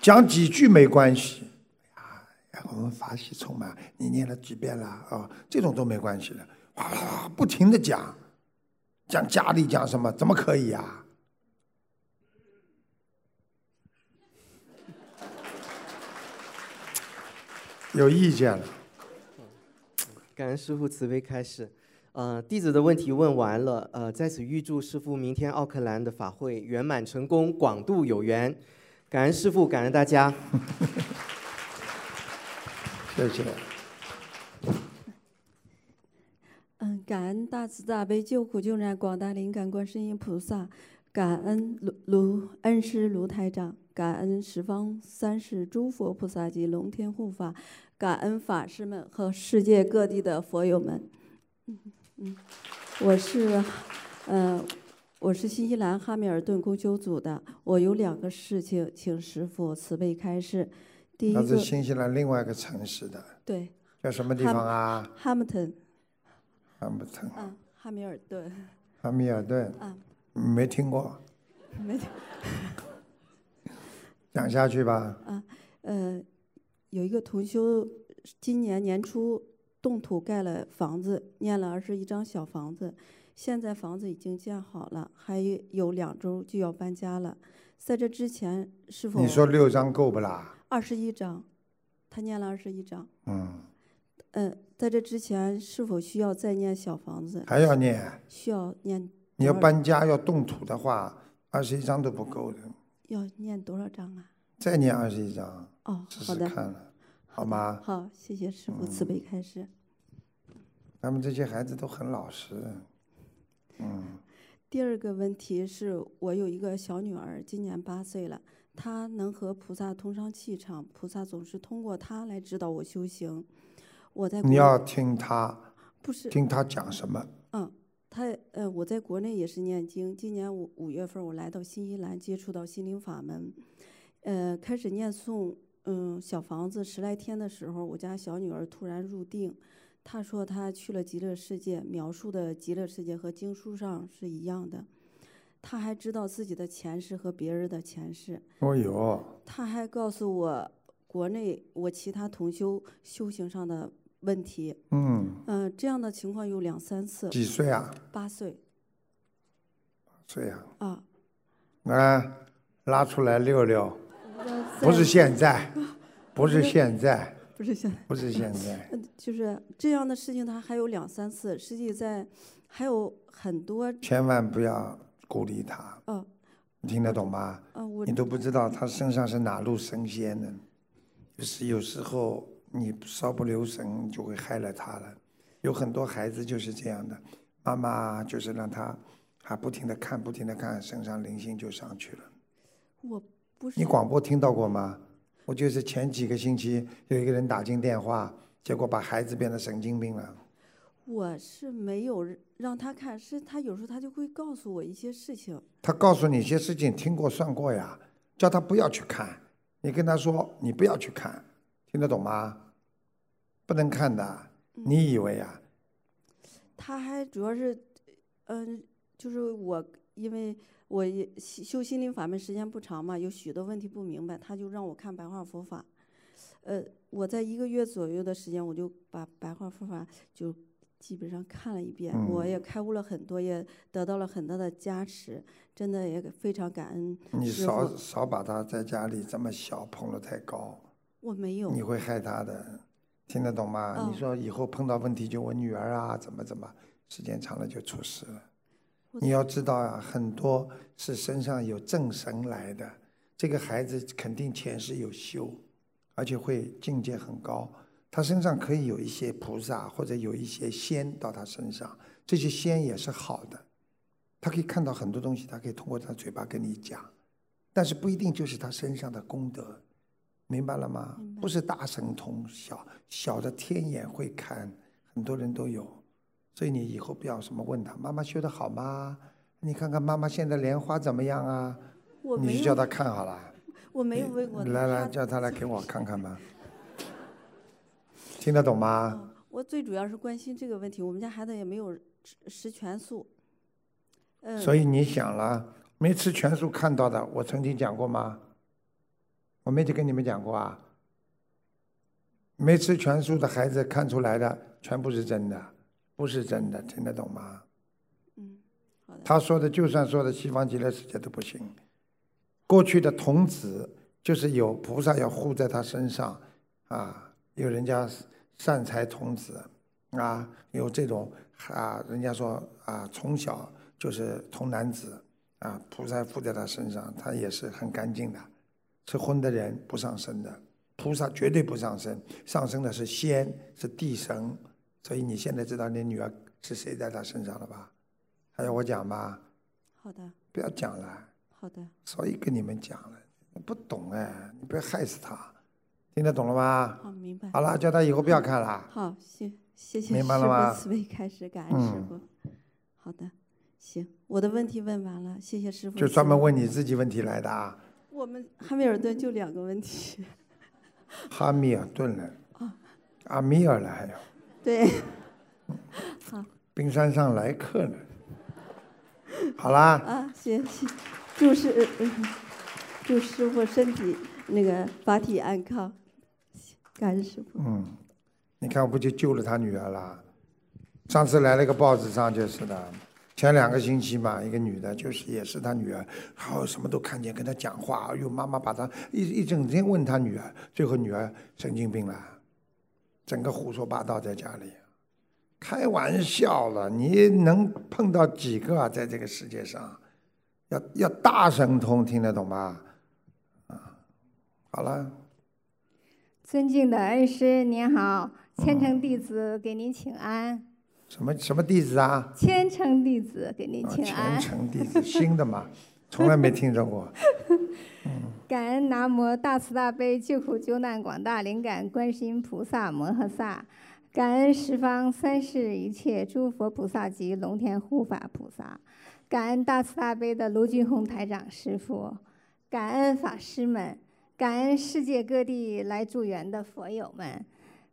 讲几句没关系，呀，我们法喜充满，你念了几遍了啊？这种都没关系的，哇，不停的讲，讲家里讲什么，怎么可以呀？有意见了。感恩师傅慈悲开示，呃，弟子的问题问完了，呃，在此预祝师傅明天奥克兰的法会圆满成功，广度有缘。感恩师父，感恩大家。谢谢。嗯，感恩大慈大悲救苦救难广大灵感观世音菩萨，感恩卢卢恩师卢台长，感恩十方三世诸佛菩萨及龙天护法，感恩法师们和世界各地的佛友们。嗯嗯，我是，呃。我是新西兰哈密尔顿公修组的，我有两个事情，请师傅慈悲开示。第一个，是新西兰另外一个城市的。对。叫什么地方啊？哈姆顿。哈姆顿。嗯，哈密尔顿。哈密尔顿。啊。没听过。没听。讲下去吧。啊，呃，有一个同修，今年年初动土盖了房子，念了二十一张小房子。现在房子已经建好了，还有两周就要搬家了。在这之前，是否你说六张够不啦？二十一张，他念了二十一张。嗯。嗯，在这之前是否需要再念小房子？还要念。需要念。你要搬家要动土的话，二十一张都不够的。要念多少张啊？再念二十一张。哦，好的。看了，好吗？好，谢谢师傅慈悲开示。他们这些孩子都很老实。嗯，第二个问题是我有一个小女儿，今年八岁了，她能和菩萨通上气场，菩萨总是通过她来指导我修行。我在你要听她，不是听她讲什么？嗯，她呃，我在国内也是念经。今年五五月份，我来到新西兰，接触到心灵法门，呃，开始念诵嗯小房子十来天的时候，我家小女儿突然入定。她说她去了极乐世界，描述的极乐世界和经书上是一样的。她还知道自己的前世和别人的前世。哦哟。她还告诉我国内我其他同修修行上的问题。嗯。嗯，这样的情况有两三次。几岁啊？八岁。八岁啊。啊。来，拉出来溜溜。不是现在，不是现在。不是现在，不是现在，就是这样的事情，他还有两三次。实际在还有很多，千万不要鼓励他。嗯，你听得懂吗？你都不知道他身上是哪路神仙呢？就是有时候你稍不留神，就会害了他了。有很多孩子就是这样的，妈妈就是让他还不停的看，不停的看，身上灵性就上去了。我不是。你广播听到过吗？我就是前几个星期有一个人打进电话，结果把孩子变得神经病了。我是没有让他看，是他有时候他就会告诉我一些事情。他告诉你一些事情，听过算过呀，叫他不要去看。你跟他说，你不要去看，听得懂吗？不能看的，你以为啊？他还主要是，嗯，就是我因为。我也修心灵法门时间不长嘛，有许多问题不明白，他就让我看白话佛法。呃，我在一个月左右的时间，我就把白话佛法就基本上看了一遍，我也开悟了很多，也得到了很大的加持，真的也非常感恩。你少少把他在家里这么小捧得太高。我没有。你会害他的，听得懂吗？你说以后碰到问题就我女儿啊，怎么怎么，时间长了就出事了。你要知道啊，很多是身上有正神来的，这个孩子肯定前世有修，而且会境界很高。他身上可以有一些菩萨或者有一些仙到他身上，这些仙也是好的，他可以看到很多东西，他可以通过他嘴巴跟你讲，但是不一定就是他身上的功德，明白了吗？不是大神通，小小的天眼会看，很多人都有，所以你以后不要什么问他妈妈修的好吗？你看看妈妈现在莲花怎么样啊？你就叫他看好了。我没有问过。来来，叫他来给我看看吧。听得懂吗？我最主要是关心这个问题。我们家孩子也没有吃吃全素。嗯。所以你想了，没吃全素看到的，我曾经讲过吗？我没去跟你们讲过啊。没吃全素的孩子看出来的全部是真的，不是真的，听得懂吗？嗯，好的。他说的，就算说的西方极乐世界都不行。过去的童子就是有菩萨要护在他身上，啊，有人家。善财童子，啊，有这种啊，人家说啊，从小就是童男子，啊，菩萨护在他身上，他也是很干净的。吃荤的人不上身的，菩萨绝对不上身，上升的是仙，是地神。所以你现在知道你女儿是谁在她身上了吧？还要我讲吗？好的。不要讲了。好的。所以跟你们讲了，不懂哎，你不要害死她。听得懂了吗？好，明白。好了，叫她以后不要看了。好，行，谢谢明白了吗？慈悲开始，感恩师傅。好的，行，我的问题问完了，谢谢师傅。就专门问你自己问题来的啊？我们哈密尔顿就两个问题。哈密尔顿了。啊。阿米尔了还有。对。好。冰山上来客了。好啦。啊，行行，祝师，祝师傅身体那个法体安康。感恩师傅。嗯，你看我不就救了他女儿啦？上次来了个报纸上就是的，前两个星期嘛，一个女的，就是也是他女儿，好什么都看见，跟他讲话，哎呦，妈妈把他一一整天问他女儿，最后女儿神经病了，整个胡说八道在家里，开玩笑了，你能碰到几个啊？在这个世界上，要要大神通，听得懂吗？啊，好了。尊敬的恩师您好，虔诚弟子给您请安。什么什么弟子啊？虔诚弟子给您请安。虔诚弟子，新的嘛，从来没听说过。感恩南无大慈大悲救苦救难广大灵感观世音菩萨摩诃萨，感恩十方三世一切诸佛菩萨及龙天护法菩萨，感恩大慈大悲的卢俊宏台长师傅，感恩法师们。感恩世界各地来助缘的佛友们，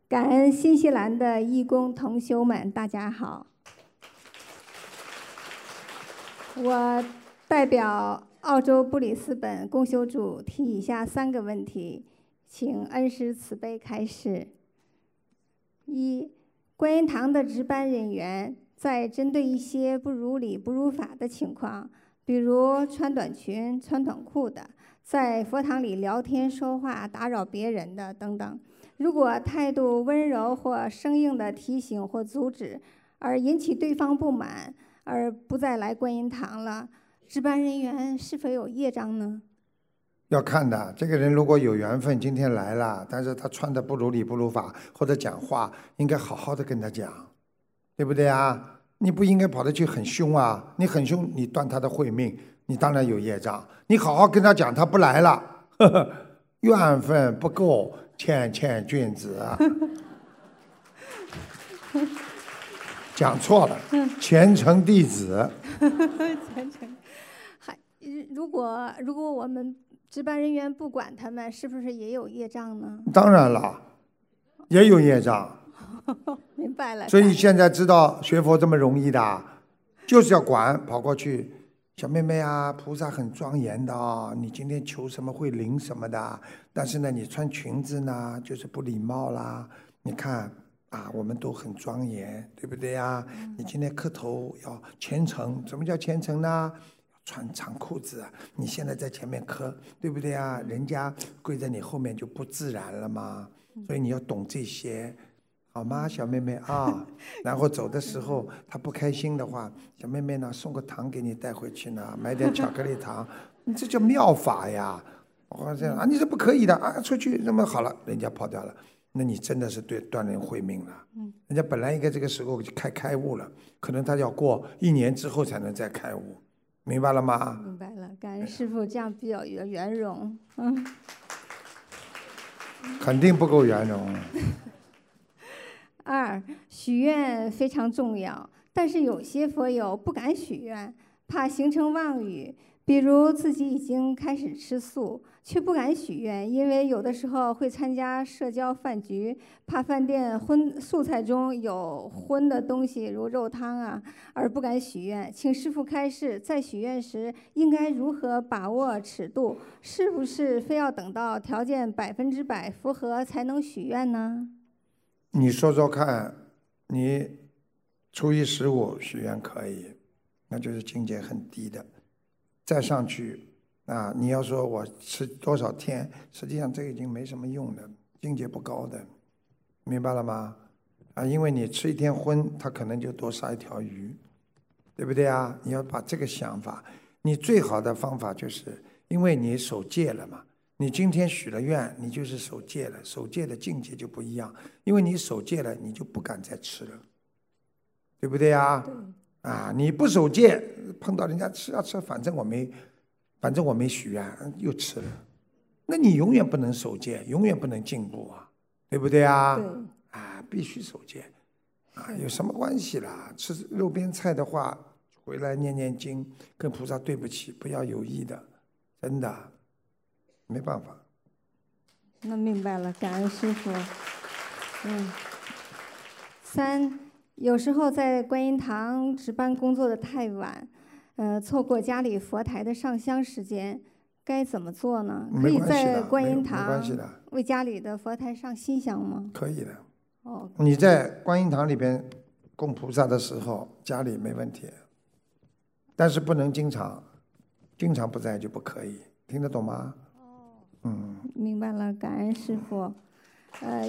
感恩新西兰的义工同修们，大家好。我代表澳洲布里斯本共修组提以下三个问题，请恩师慈悲开示。一、观音堂的值班人员在针对一些不如理、不如法的情况，比如穿短裙、穿短裤的。在佛堂里聊天说话打扰别人的等等，如果态度温柔或生硬的提醒或阻止，而引起对方不满，而不再来观音堂了，值班人员是否有业障呢？要看的，这个人如果有缘分今天来了，但是他穿的不如理不如法，或者讲话应该好好的跟他讲，对不对啊？你不应该跑得去很凶啊！你很凶，你断他的慧命。你当然有业障，你好好跟他讲，他不来了，呵 呵缘分不够，欠欠君子啊。讲错了，虔诚 弟子。虔诚，还如果如果我们值班人员不管他们，是不是也有业障呢？当然了，也有业障。明白了。所以现在知道学佛这么容易的，就是要管，跑过去。小妹妹啊，菩萨很庄严的哦，你今天求什么会灵什么的。但是呢，你穿裙子呢，就是不礼貌啦。你看啊，我们都很庄严，对不对呀？你今天磕头要虔诚，什么叫虔诚呢？穿长裤子啊，你现在在前面磕，对不对啊？人家跪在你后面就不自然了嘛？所以你要懂这些。好吗，小妹妹啊？然后走的时候，她不开心的话，小妹妹呢送个糖给你带回去呢，买点巧克力糖，你这叫妙法呀！我这样啊，你这不可以的啊，出去那么好了，人家跑掉了，那你真的是对断人慧命了。嗯，人家本来应该这个时候就开开悟了，可能他要过一年之后才能再开悟，明白了吗？明白了，感恩师傅，这样比较圆圆融。嗯，肯定不够圆融。二许愿非常重要，但是有些佛友不敢许愿，怕形成妄语。比如自己已经开始吃素，却不敢许愿，因为有的时候会参加社交饭局，怕饭店荤素菜中有荤的东西，如肉汤啊，而不敢许愿。请师傅开示，在许愿时应该如何把握尺度？是不是非要等到条件百分之百符合才能许愿呢？你说说看，你初一十五许愿可以，那就是境界很低的。再上去啊，你要说我吃多少天，实际上这已经没什么用了，境界不高的，明白了吗？啊，因为你吃一天荤，他可能就多杀一条鱼，对不对啊？你要把这个想法，你最好的方法就是，因为你守戒了嘛。你今天许了愿，你就是守戒了。守戒的境界就不一样，因为你守戒了，你就不敢再吃了，对不对呀？啊，你不守戒，碰到人家吃啊吃，反正我没，反正我没许愿，又吃了，那你永远不能守戒，永远不能进步啊，对不对啊？对。啊，必须守戒，啊，有什么关系啦？吃肉边菜的话，回来念念经，跟菩萨对不起，不要有意的，真的。没办法。那明白了，感恩师傅。嗯。三，有时候在观音堂值班工作的太晚，呃，错过家里佛台的上香时间，该怎么做呢？可以在观音堂为家里的佛台上新香吗？可以的。哦。你在观音堂里边供菩萨的时候，家里没问题，但是不能经常，经常不在就不可以，听得懂吗？哦嗯，明白了，感恩师傅。呃，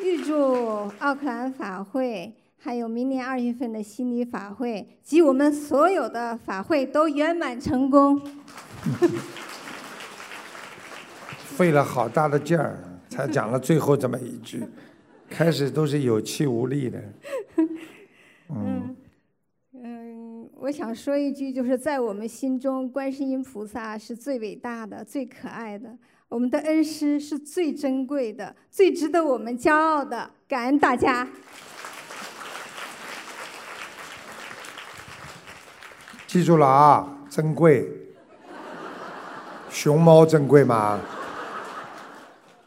预祝奥克兰法会，还有明年二月份的悉尼法会及我们所有的法会都圆满成功。费了好大的劲儿，才讲了最后这么一句，开始都是有气无力的。嗯。我想说一句，就是在我们心中，观世音菩萨是最伟大的、最可爱的，我们的恩师是最珍贵的、最值得我们骄傲的。感恩大家。记住了啊，珍贵，熊猫珍贵吗？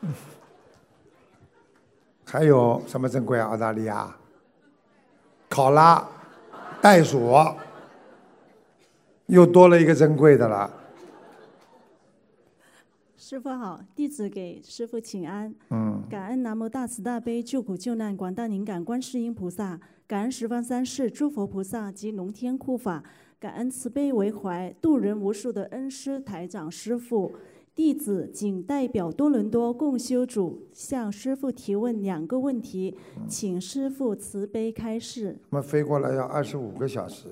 还有什么珍贵啊？澳大利亚，考拉，袋鼠。又多了一个珍贵的了。师傅好，弟子给师傅请安。嗯。感恩南无大慈大悲救苦救难广大灵感观世音菩萨，感恩十方三世诸佛菩萨及龙天护法，感恩慈悲为怀度人无数的恩师台长师傅。弟子仅代表多伦多共修组向师傅提问两个问题，请师傅慈悲开示。我们飞过来要二十五个小时。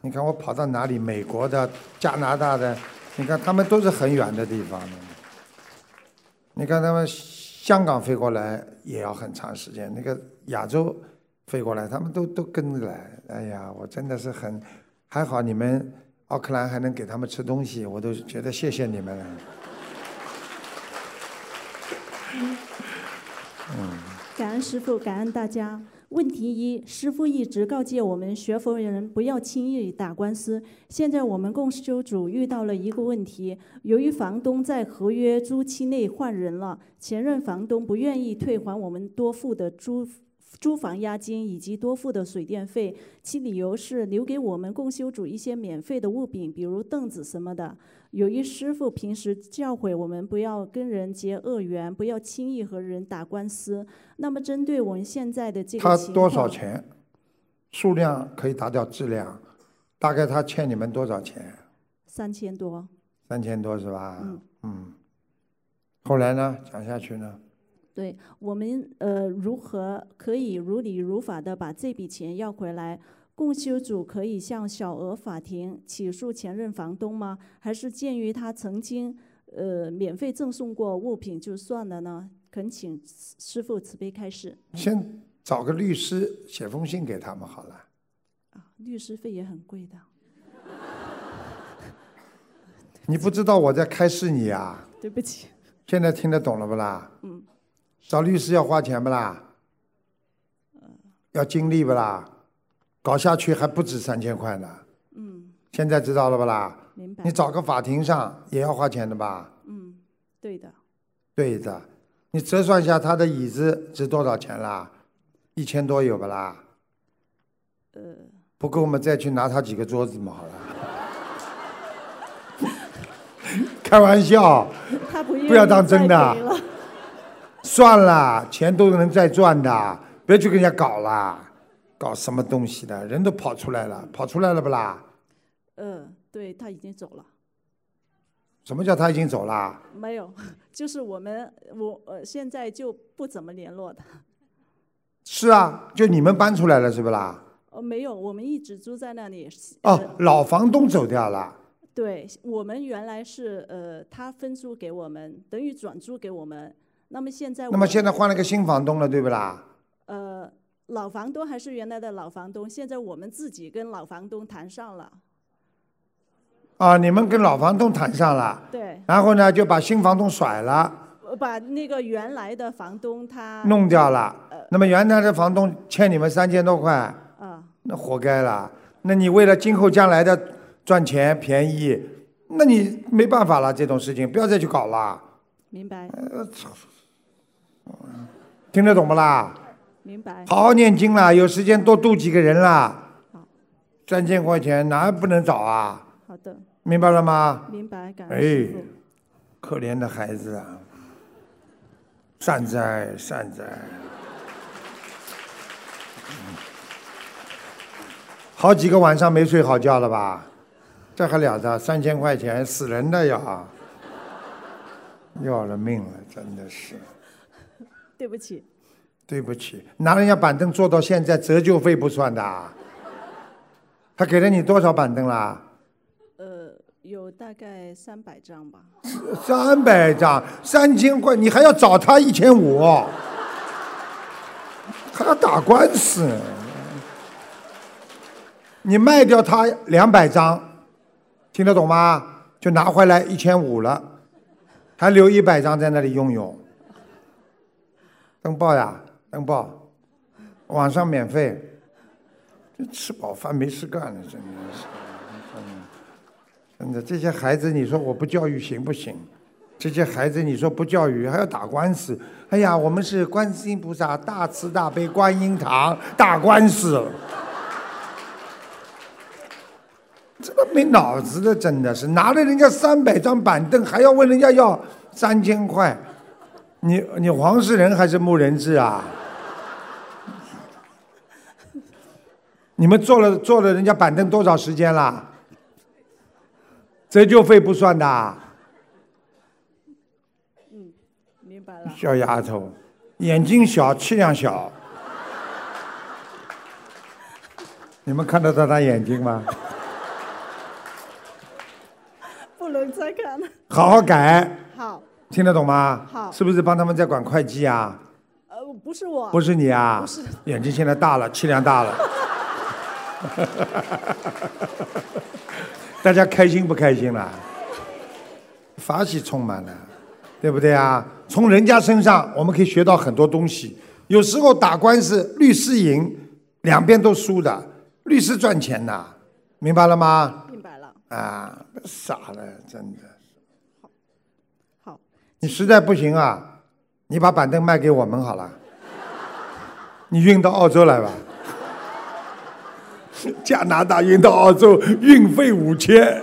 你看我跑到哪里？美国的、加拿大的，你看他们都是很远的地方的。你看他们香港飞过来也要很长时间，那个亚洲飞过来，他们都都跟着来。哎呀，我真的是很还好，你们奥克兰还能给他们吃东西，我都觉得谢谢你们了。嗯。感恩师傅，感恩大家。问题一：师傅一直告诫我们学佛人不要轻易打官司。现在我们共修组遇到了一个问题：由于房东在合约租期内换人了，前任房东不愿意退还我们多付的租租房押金以及多付的水电费，其理由是留给我们共修组一些免费的物品，比如凳子什么的。有一师傅平时教诲我们不要跟人结恶缘，不要轻易和人打官司。那么针对我们现在的这个他多少钱？数量可以达到质量，大概他欠你们多少钱？三千多。三千多是吧？嗯。嗯。后来呢？讲下去呢？对我们呃，如何可以如理如法的把这笔钱要回来？共修组可以向小额法庭起诉前任房东吗？还是鉴于他曾经呃免费赠送过物品就算了呢？恳请师傅慈悲开示。先找个律师写封信给他们好了。啊，律师费也很贵的。你不知道我在开示你啊？对不起。现在听得懂了不啦？嗯。找律师要花钱不啦？嗯要精力不啦？搞下去还不止三千块呢。嗯。现在知道了吧啦？明白。你找个法庭上也要花钱的吧？嗯，对的。对的，你折算一下他的椅子值多少钱啦？一千多有不啦？呃。不够，我们再去拿他几个桌子嘛，好了。开玩笑，不要当真的。算了，钱都能再赚的，别去跟人家搞了。搞什么东西的？人都跑出来了，跑出来了不啦？嗯，对他已经走了。什么叫他已经走了？没有，就是我们我呃现在就不怎么联络的。是啊，就你们搬出来了是不啦？呃，没有，我们一直住在那里。哦，老房东走掉了。对我们原来是呃，他分租给我们，等于转租给我们。那么现在。那么现在换了个新房东了，对不啦？呃。老房东还是原来的老房东，现在我们自己跟老房东谈上了。啊，你们跟老房东谈上了。对。然后呢，就把新房东甩了。把那个原来的房东他。弄掉了。那么原来的房东欠你们三千多块。啊。那活该了。那你为了今后将来的赚钱便宜，那你没办法了，这种事情不要再去搞了。明白。呃听得懂不啦？明白。好好念经啦，有时间多度几个人啦。三千块钱哪不能找啊？好的。明白了吗？明白，感谢哎，可怜的孩子啊！善哉善哉。好几个晚上没睡好觉了吧？这还了得？三千块钱死人的呀！要了命了，真的是。对不起。对不起，拿人家板凳坐到现在，折旧费不算的。他给了你多少板凳啦？呃，有大概三百张吧。三百张，三千块，你还要找他一千五，还要打官司。你卖掉他两百张，听得懂吗？就拿回来一千五了，还留一百张在那里用用。登报呀！登报，网上免费，吃饱饭没事干了，真的是，真的这些孩子，你说我不教育行不行？这些孩子，你说不教育还要打官司？哎呀，我们是观世音菩萨大慈大悲观音堂打官司，这个没脑子的，真的是拿了人家三百张板凳，还要问人家要三千块，你你黄世仁还是木人志啊？你们坐了坐了人家板凳多少时间了？折旧费不算的。嗯，明白了。小丫头，眼睛小，气量小。你们看得到他眼睛吗？不能再看了。好好改。好。听得懂吗？好。是不是帮他们在管会计啊？呃，不是我。不是你啊。不是。眼睛现在大了，气量大了。大家开心不开心了？法喜充满了，对不对啊？从人家身上我们可以学到很多东西。有时候打官司，律师赢，两边都输的，律师赚钱呐，明白了吗？明白了。啊，傻了，真的。好，好。你实在不行啊，你把板凳卖给我们好了，你运到澳洲来吧。加拿大运到澳洲，运费五千。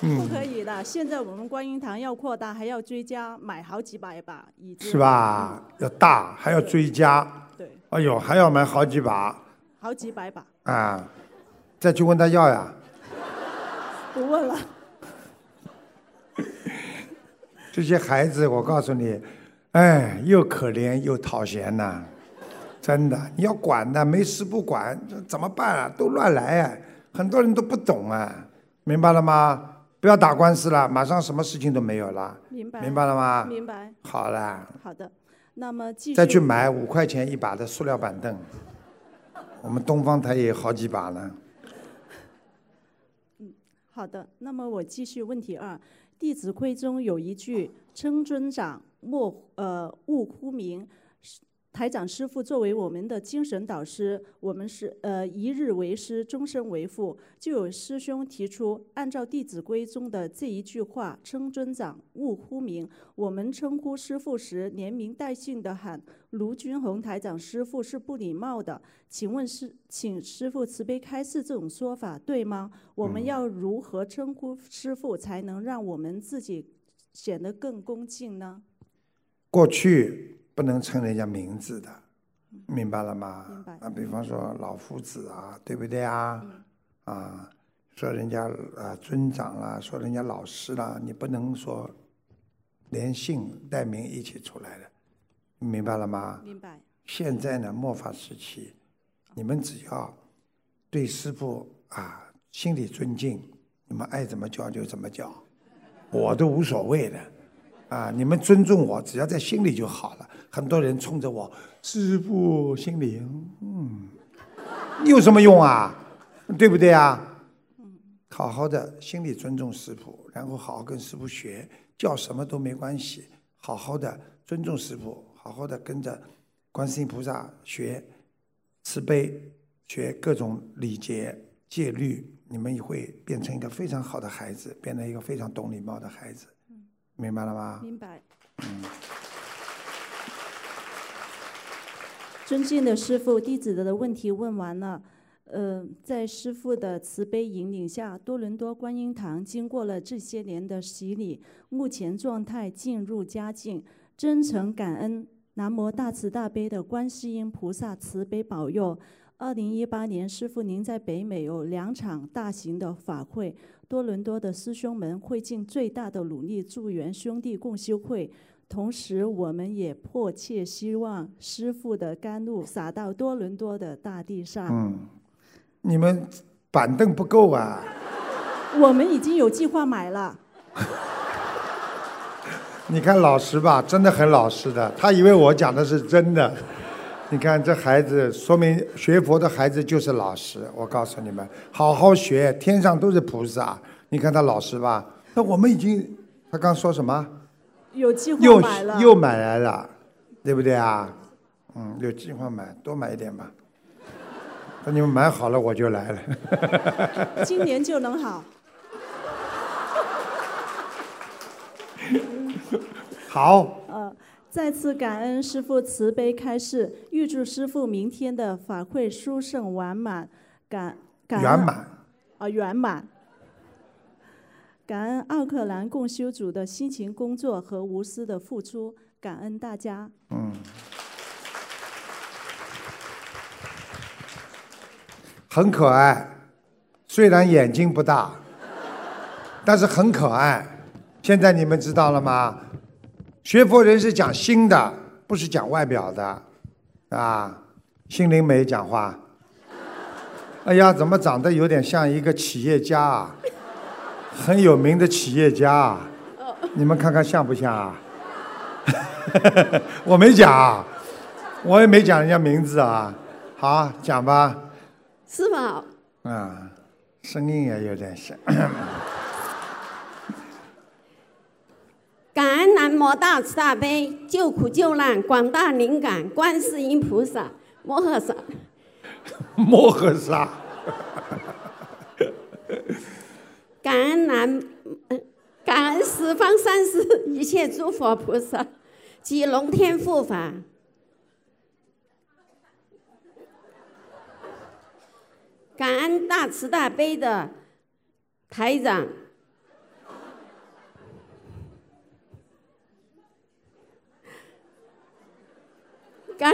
不可以的，现在我们观音堂要扩大，还要追加买好几百把椅子。是吧？要大，还要追加。对。哎呦，还要买好几把。好几百把。啊，再去问他要呀。不问了。这些孩子，我告诉你，哎，又可怜又讨嫌呐，真的，你要管的，没事不管，这怎么办啊？都乱来啊，很多人都不懂啊，明白了吗？不要打官司了，马上什么事情都没有了，明白明白了吗？明白。好啦，好的，那么继续再去买五块钱一把的塑料板凳，我们东方台也有好几把呢。好的，那么我继续问题二，《弟子规》中有一句“称尊长，莫呃勿呼名”。台长师傅作为我们的精神导师，我们是呃一日为师，终身为父。就有师兄提出，按照《弟子规》中的这一句话，“称尊长，勿呼名”，我们称呼师傅时连名带姓的喊卢军红台长师傅是不礼貌的。请问师，请师傅慈悲开示，这种说法对吗？我们要如何称呼师傅，才能让我们自己显得更恭敬呢？过去不能称人家名字的，明白了吗？明白啊，比方说老夫子啊，对不对啊？啊，说人家啊尊长啦，说人家老师啦，你不能说连姓带名一起出来的，明白了吗？明白。现在呢，末法时期，你们只要对师傅啊心里尊敬，你们爱怎么叫就怎么叫，我都无所谓的。啊，你们尊重我，只要在心里就好了。很多人冲着我，师傅心灵，嗯，有什么用啊？对不对啊？好好的心里尊重师傅，然后好好跟师傅学，叫什么都没关系。好好的尊重师傅，好好的跟着观世音菩萨学慈悲，学各种礼节戒律，你们也会变成一个非常好的孩子，变成一个非常懂礼貌的孩子。明白了吗？明白。嗯，尊敬的师傅，弟子的问题问完了。呃，在师傅的慈悲引领下，多伦多观音堂经过了这些年的洗礼，目前状态进入佳境。真诚感恩南无大慈大悲的观世音菩萨慈悲保佑。二零一八年，师傅您在北美有两场大型的法会，多伦多的师兄们会尽最大的努力助缘兄弟共修会。同时，我们也迫切希望师傅的甘露洒到多伦多的大地上。嗯，你们板凳不够啊！我们已经有计划买了。你看老实吧，真的很老实的。他以为我讲的是真的。你看这孩子，说明学佛的孩子就是老实。我告诉你们，好好学，天上都是菩萨。你看他老实吧？那我们已经，他刚说什么？有计划又买了。又买来了，对不对啊？嗯，有计划买，多买一点吧。等你们买好了，我就来了。今年就能好。好。呃，再次感恩师父慈悲开示，预祝师父明天的法会殊胜完满，感感圆满。啊圆满。感恩奥克兰共修组的辛勤工作和无私的付出，感恩大家。嗯。很可爱，虽然眼睛不大，但是很可爱。现在你们知道了吗？学佛人是讲心的，不是讲外表的，啊，心灵美讲话。哎呀，怎么长得有点像一个企业家啊？很有名的企业家啊，你们看看像不像啊？我没讲啊，我也没讲人家名字啊。好，讲吧。师傅好，啊，声音也有点像。感恩南无大慈大悲救苦救难广大灵感观世音菩萨摩诃萨。摩诃萨。感恩南，感恩十方三世一切诸佛菩萨及龙天护法。感恩大慈大悲的台长，感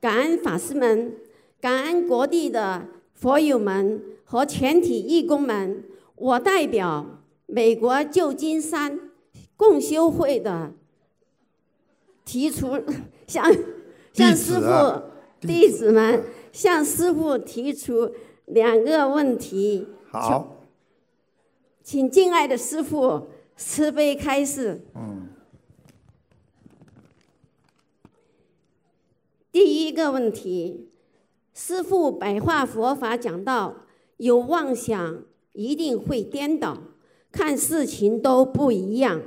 感感恩法师们，感恩国地的佛友们和全体义工们。我代表美国旧金山共修会的提出 向向师傅弟子们向师傅提出两个问题。好，请敬爱的师傅慈悲开示。嗯。第一个问题，师父白话佛法讲到，有妄想一定会颠倒，看事情都不一样。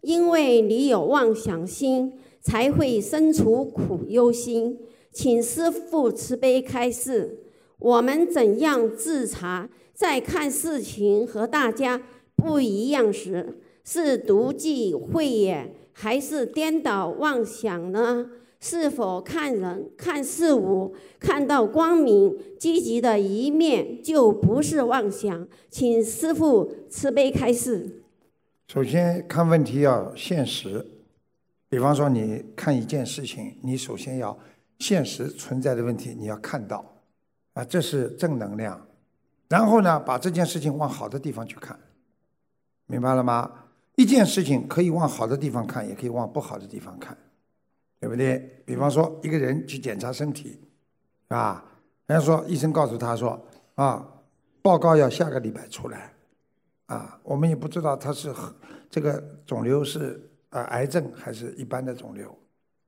因为你有妄想心，才会生出苦忧心。请师父慈悲开示，我们怎样自查，在看事情和大家不一样时，是独具慧眼，还是颠倒妄想呢？是否看人、看事物，看到光明、积极的一面，就不是妄想？请师父慈悲开示。首先看问题要现实，比方说你看一件事情，你首先要现实存在的问题，你要看到，啊，这是正能量。然后呢，把这件事情往好的地方去看，明白了吗？一件事情可以往好的地方看，也可以往不好的地方看。对不对？比方说，一个人去检查身体，啊，人家说医生告诉他说，啊，报告要下个礼拜出来，啊，我们也不知道他是这个肿瘤是啊癌症还是一般的肿瘤。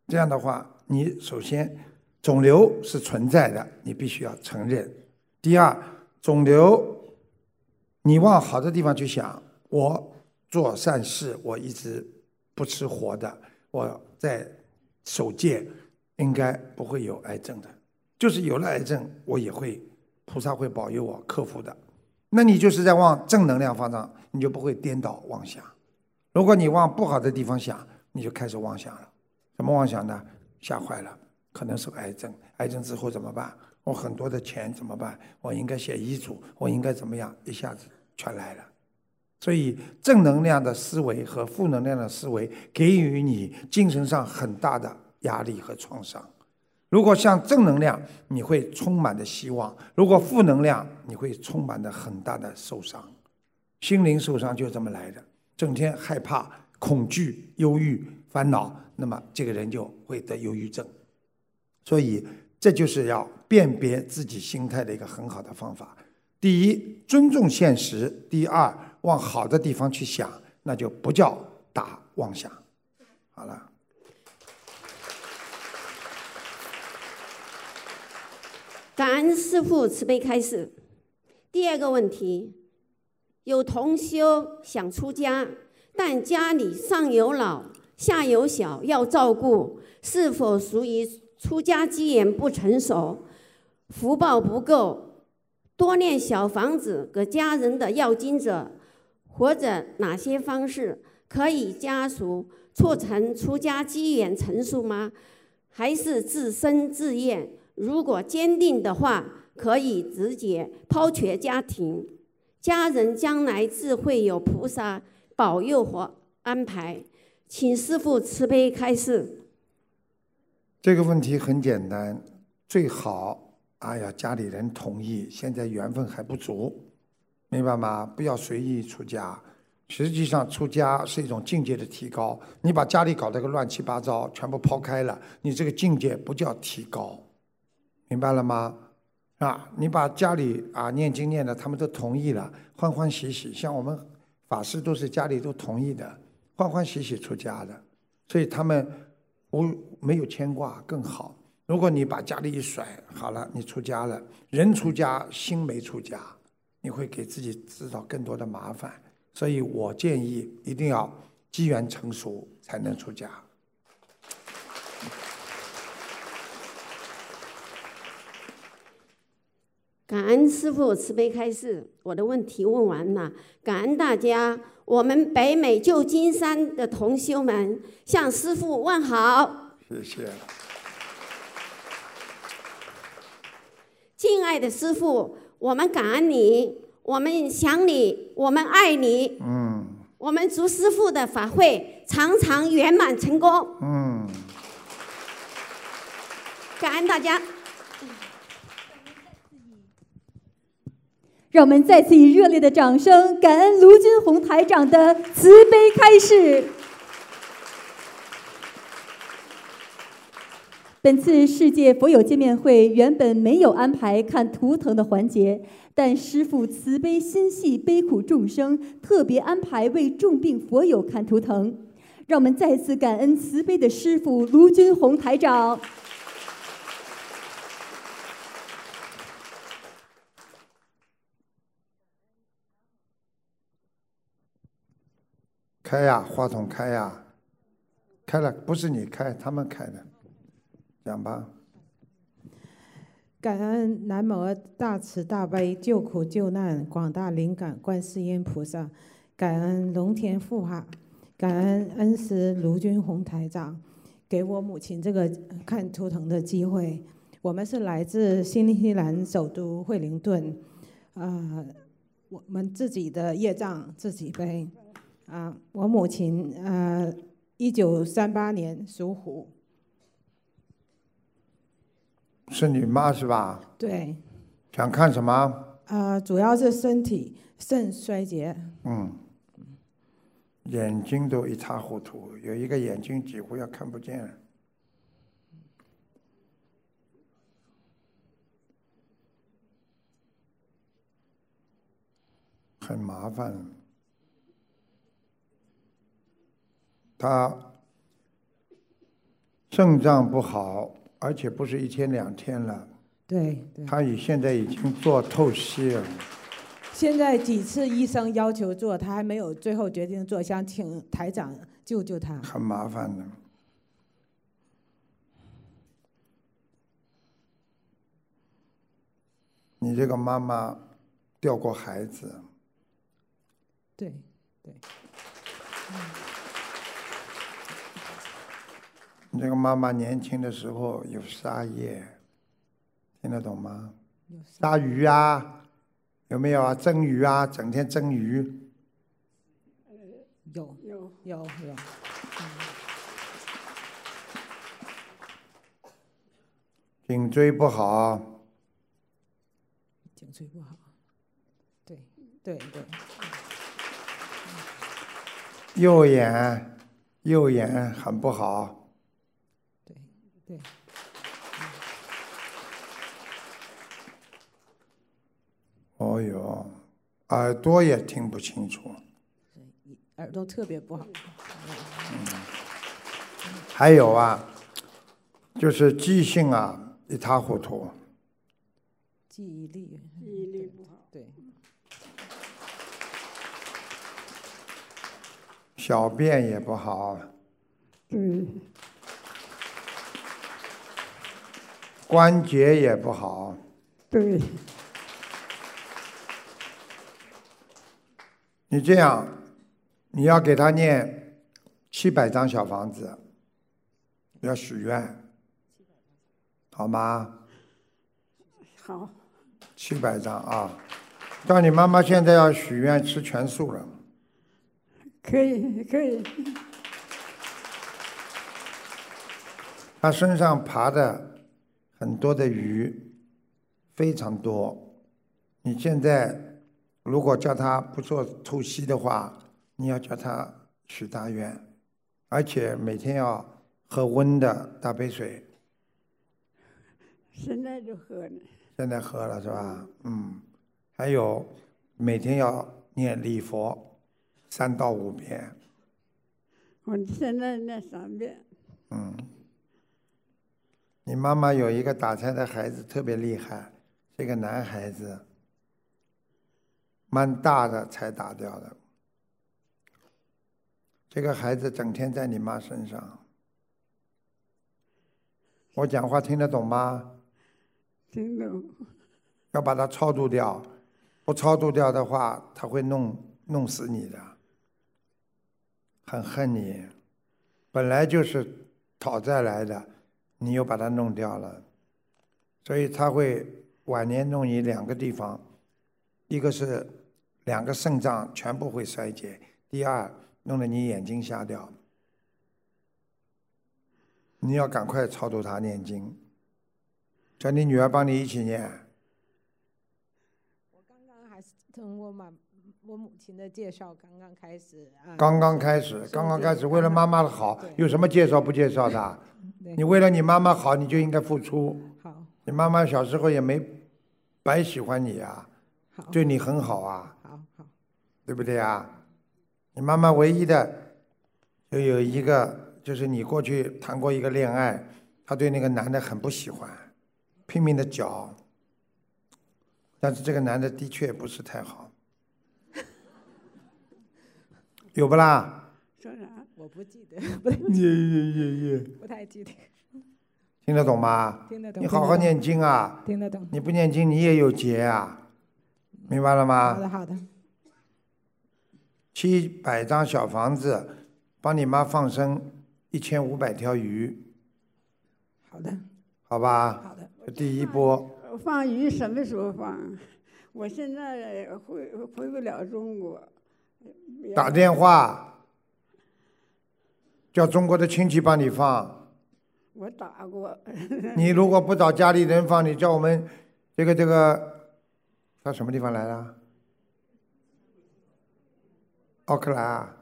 这样的话，你首先肿瘤是存在的，你必须要承认。第二，肿瘤你往好的地方去想，我做善事，我一直不吃活的，我在。守戒应该不会有癌症的，就是有了癌症，我也会菩萨会保佑我克服的。那你就是在往正能量方向，你就不会颠倒妄想。如果你往不好的地方想，你就开始妄想了。什么妄想呢？吓坏了，可能是癌症。癌症之后怎么办？我很多的钱怎么办？我应该写遗嘱，我应该怎么样？一下子全来了。所以，正能量的思维和负能量的思维给予你精神上很大的压力和创伤。如果像正能量，你会充满的希望；如果负能量，你会充满的很大的受伤。心灵受伤就这么来的，整天害怕、恐惧、忧郁、烦恼，那么这个人就会得忧郁症。所以，这就是要辨别自己心态的一个很好的方法。第一，尊重现实；第二，往好的地方去想，那就不叫打妄想。好了。感恩师父慈悲开示。第二个问题，有同修想出家，但家里上有老下有小要照顾，是否属于出家机缘不成熟，福报不够，多念小房子给家人的要经者？或者哪些方式可以加速促成出家机缘成熟吗？还是自生自愿？如果坚定的话，可以直接抛却家庭，家人将来自会有菩萨保佑和安排。请师父慈悲开示。这个问题很简单，最好哎呀，家里人同意。现在缘分还不足。明白吗？不要随意出家。实际上，出家是一种境界的提高。你把家里搞得个乱七八糟，全部抛开了，你这个境界不叫提高。明白了吗？啊，你把家里啊念经念的，他们都同意了，欢欢喜喜。像我们法师都是家里都同意的，欢欢喜喜出家的，所以他们无没有牵挂更好。如果你把家里一甩，好了，你出家了，人出家心没出家。你会给自己制造更多的麻烦，所以我建议一定要机缘成熟才能出家。感恩师父慈悲开示，我的问题问完了。感恩大家，我们北美旧金山的同修们向师父问好。谢谢。敬爱的师父。我们感恩你，我们想你，我们爱你。嗯。我们祝师傅的法会常常圆满成功。嗯。感恩大家。让我们再次以热烈的掌声，感恩卢军红台长的慈悲开示。本次世界佛友见面会原本没有安排看图腾的环节，但师父慈悲心系悲苦众生，特别安排为重病佛友看图腾。让我们再次感恩慈悲的师父卢军红台长。开呀，话筒开呀，开了，不是你开，他们开的，讲吧。感恩南无大慈大悲救苦救难广大灵感观世音菩萨，感恩龙天护法，感恩恩师卢军宏台长，给我母亲这个看图腾的机会。我们是来自新西兰首都惠灵顿，啊，我们自己的业障自己背。啊，我母亲呃，一九三八年属虎。是你妈是吧？对。想看什么？啊，主要是身体肾衰竭。嗯。眼睛都一塌糊涂，有一个眼睛几乎要看不见。很麻烦。他肾脏不好。而且不是一天两天了，对对，他已现在已经做透析了。现在几次医生要求做，他还没有最后决定做，想请台长救救他。很麻烦的。你这个妈妈掉过孩子？对，对。你这个妈妈年轻的时候有杀业，听得懂吗？杀鱼啊，有没有啊？蒸鱼啊，整天蒸鱼。有有有有。颈椎不好。颈椎不好。对对对。右眼，右眼很不好。对，哦哟，耳朵也听不清楚，耳朵特别不好。嗯。还有啊，就是记性啊一塌糊涂，记忆力，记忆力不好，对，小便也不好，对。关节也不好。对。你这样，你要给他念七百张小房子，要许愿，好吗？好。七百张啊！到你妈妈现在要许愿吃全素了。可以，可以。他身上爬的。很多的鱼，非常多。你现在如果叫他不做透析的话，你要叫他许大愿，而且每天要喝温的大杯水。现在就喝呢。现在喝了是吧？嗯。还有每天要念礼佛三到五遍。我现在念三遍。嗯。你妈妈有一个打胎的孩子特别厉害，这个男孩子，蛮大的才打掉的。这个孩子整天在你妈身上，我讲话听得懂吗？听懂。要把它超度掉，不超度掉的话，他会弄弄死你的。很恨你，本来就是讨债来的。你又把它弄掉了，所以他会晚年弄你两个地方，一个是两个肾脏全部会衰竭，第二弄得你眼睛瞎掉。你要赶快超度他念经，叫你女儿帮你一起念。我刚刚还是通过妈我母亲的介绍，刚刚开始啊。刚刚开始，刚刚开始，为了妈妈的好，有什么介绍不介绍的？你为了你妈妈好，你就应该付出。好。你妈妈小时候也没白喜欢你啊，好对你很好啊，好好。对不对啊？你妈妈唯一的就有一个，就是你过去谈过一个恋爱，她对那个男的很不喜欢，拼命的搅，但是这个男的的确不是太好，有不啦？说啥？我不记得，不太耶耶耶耶，不太记得。听得懂吗？听得懂你好好念经啊！听得懂你不念经，你也有劫啊，明白了吗？好的好的。七百张小房子，帮你妈放生一千五百条鱼，好的。好吧？好的。第一波，放鱼什么时候放？我现在回回不了中国。打电话叫中国的亲戚帮你放。我打过。你如果不找家里人放，你叫我们这个这个，到什么地方来了？奥克兰啊？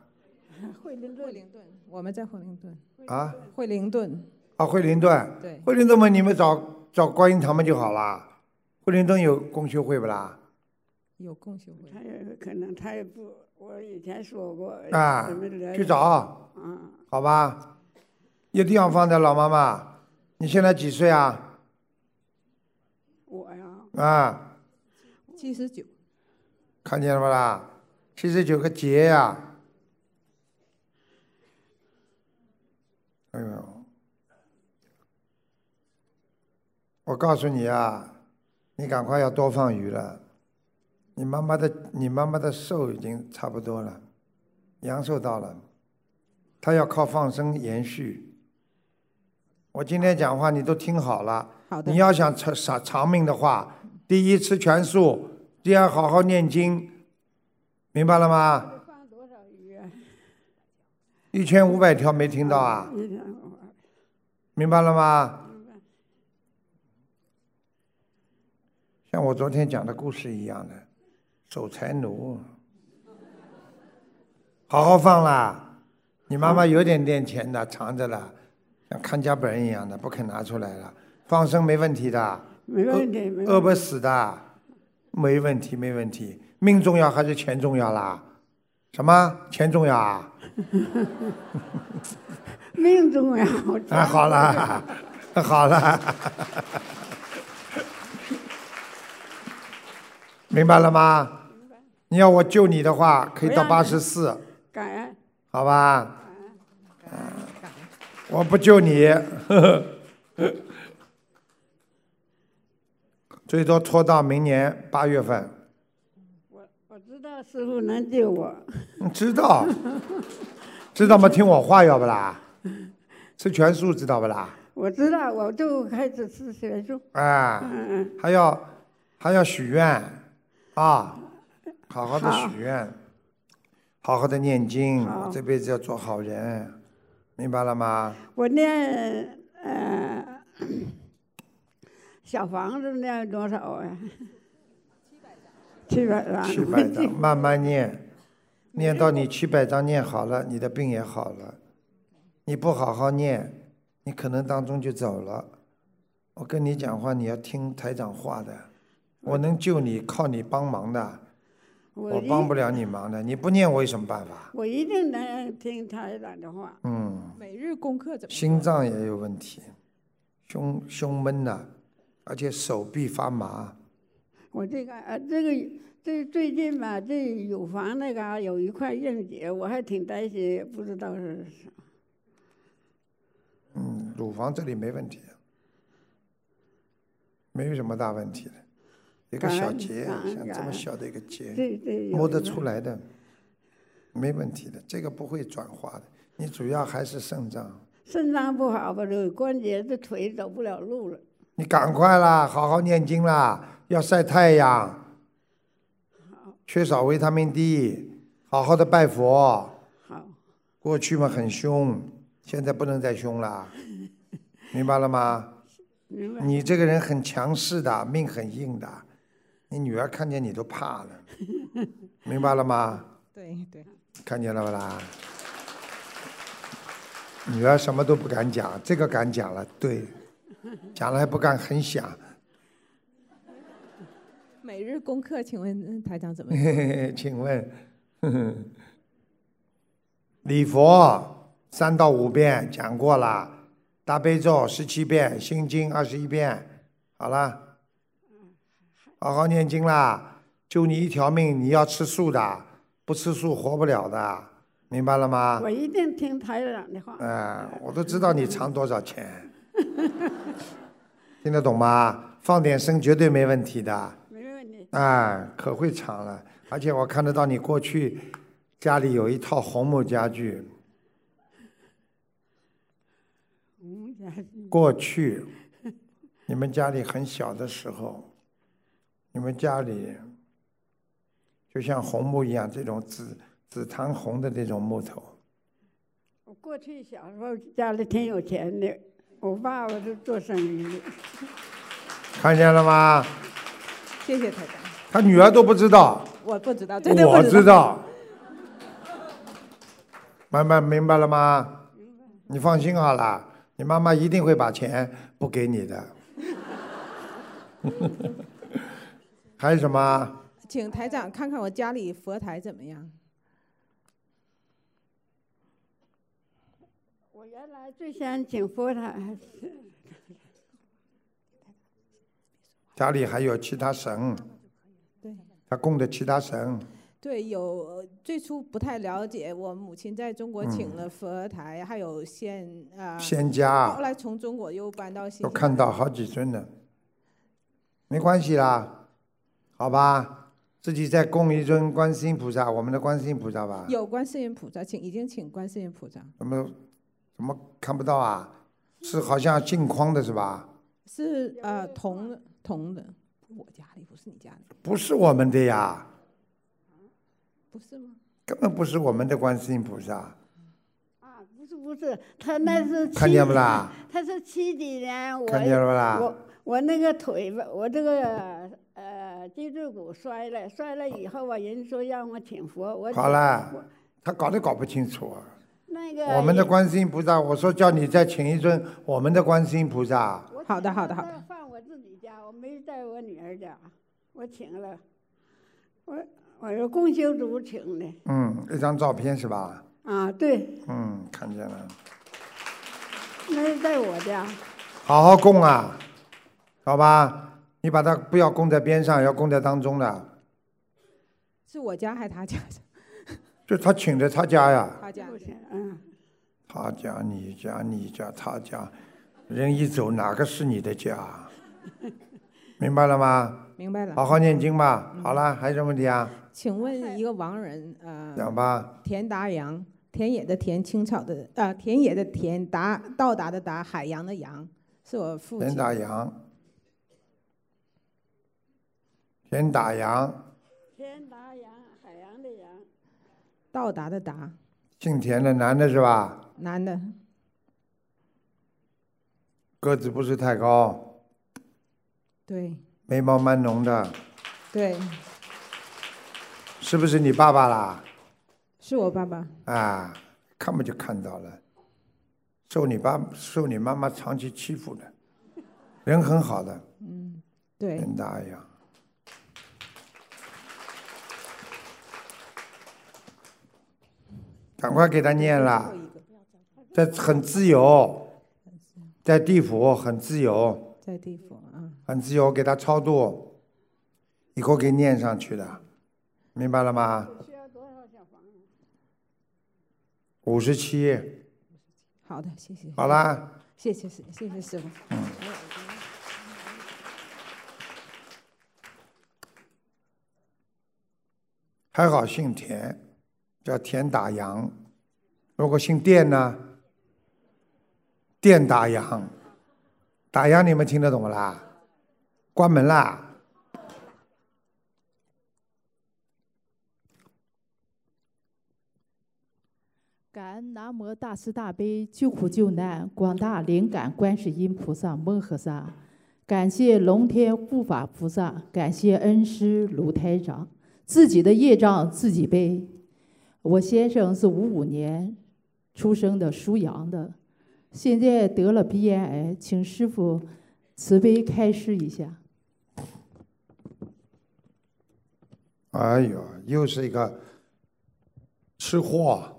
惠灵顿，惠灵顿，我们在惠灵顿。啊？惠灵顿。啊，惠灵顿。对。惠灵顿嘛，你们找找观音堂嘛就好了。惠灵顿有共修会不啦？有共修会。他也可能他也不，我以前说过。啊，去找。嗯。好吧，有地方放的老妈妈，你现在几岁啊？我呀。啊。七十九。看见了不啦？七十九个节呀！哎呦，我告诉你啊，你赶快要多放鱼了。你妈妈的，你妈妈的寿已经差不多了，阳寿到了，她要靠放生延续。我今天讲话你都听好了。好。你要想长长长命的话，第一吃全素，第二好好念经。明白了吗？放多少鱼啊？一千五百条没听到啊？明白了吗？像我昨天讲的故事一样的，守财奴，好好放啦。你妈妈有点点钱的，藏着了，像看家本人一样的，不肯拿出来了。放生没问题的，没问题，没饿不死的，没问题，没问题。命重要还是钱重要啦？什么钱重要啊？命重要。啊，好了，好了，明白了吗？你要我救你的话，可以到八十四。感恩。好吧。我不救你，最多拖到明年八月份。我我知道师傅能救我，你知道，知道吗？听我话要不啦？吃全素知道不啦？我知道，我就开始吃全素。哎，还要还要许愿啊，好好的许愿，好好的念经，我这辈子要做好人，明白了吗？我念呃小房子念多少啊？七百张，七百张，慢慢念，念到你七百张念好了，你的病也好了。你不好好念，你可能当中就走了。我跟你讲话，你要听台长话的。我能救你，靠你帮忙的。我帮不了你忙的，你不念我有什么办法？我一定能听台长的话。嗯。每日功课怎么？心脏也有问题，胸胸闷呐，而且手臂发麻。我这个呃，这个这最近吧，这乳房那嘎有一块硬结，我还挺担心，也不知道是啥。嗯，乳房这里没问题，没有什么大问题的，一个小结，像这么小的一个结，对对摸得出来的，没问题的，这个不会转化的。你主要还是肾脏。肾脏不好吧，这关节这腿走不了路了。你赶快啦，好好念经啦，要晒太阳。缺少维他命 D，好好的拜佛。好。过去嘛很凶，现在不能再凶了，明白了吗？明白。你这个人很强势的，命很硬的，你女儿看见你都怕了，明白了吗？对对。看见了不啦？女儿什么都不敢讲，这个敢讲了，对，讲了还不敢很想。每日功课，请问嗯台长怎么？请问，礼佛三到五遍讲过了，大悲咒十七遍，心经二十一遍，好了，好好念经啦，救你一条命，你要吃素的，不吃素活不了的，明白了吗？我一定听台长的话。嗯，我都知道你藏多少钱，听得懂吗？放点声绝对没问题的。没问题。啊，可会藏了，而且我看得到你过去家里有一套红木家具。红木家具。过去你们家里很小的时候，你们家里就像红木一样，这种紫紫檀红的这种木头。我过去小时候家里挺有钱的，我爸爸是做生意的。看见了吗？谢谢台长。他女儿都不知道。我不知道，真的我不知道。慢慢明白了吗？你放心好了，你妈妈一定会把钱不给你的。还有什么？请台长看看我家里佛台怎么样？我原来最先请佛台，家里还有其他神，对，他供的其他神，对，有最初不太了解，我母亲在中国请了佛台，还有仙啊，仙家。后来从中国又搬到新都看到好几尊了，没关系啦，好吧，自己再供一尊观世音菩萨，我们的观世音菩萨吧。有观世音菩萨，请已经请观世音菩萨。怎么怎么看不到啊？是好像镜框的是吧？是呃铜的铜的，我家里不是你家里，不是我们的呀，不是吗？根本不是我们的观世音菩萨。啊，不是不是，他那是七看见不啦？他是七几年，我看见了不啦我我那个腿吧，我这个呃脊椎骨摔了，摔了以后啊，人说让我请佛，我好了，他搞都搞不清楚啊。那个我们的观世音菩萨，我说叫你再请一尊我们的观世音菩萨。好的好的好的。放我自己家，我没在我女儿家，我请了，我我是共修组请的嗯，一张照片是吧？啊，对，嗯，看见了。那是在我家。好好供啊，好吧？你把它不要供在边上，要供在当中的。是我家还是他家？就他请的他家呀，他家。嗯。他家、你家、你家、他家，人一走，哪个是你的家？明白了吗？明白了。好好念经吧。好了，还有什么问题啊？请问一个亡人，呃，讲吧。田达阳，田野的田，青草的呃，田野的田，达到达的达，海洋的洋，是我父亲。田达阳，田打阳，天达洋，海洋的洋。到达的达，姓田的男的是吧？男的，个子不是太高，对眉毛蛮浓的，对，是不是你爸爸啦？是我爸爸。啊，看不就看到了，受你爸受你妈妈长期欺负的，人很好的，嗯，对。田大阳。赶快给他念了，在很自由，在地府很自由，在地府啊。很自由，给他超度，以后给念上去的，明白了吗？需要多少小房子？五十七，好的，谢谢。好啦。谢谢师，谢谢师傅。嗯。还好姓田，叫田打阳。如果姓电呢？电打烊，打烊你们听得懂啦？关门啦！感恩南无大慈大悲救苦救难广大灵感观世音菩萨摩诃萨，感谢龙天护法菩萨，感谢恩师卢台长。自己的业障自己背。我先生是五五年出生的，属羊的，现在得了鼻咽癌，请师傅慈悲开示一下。哎呦，又是一个吃货。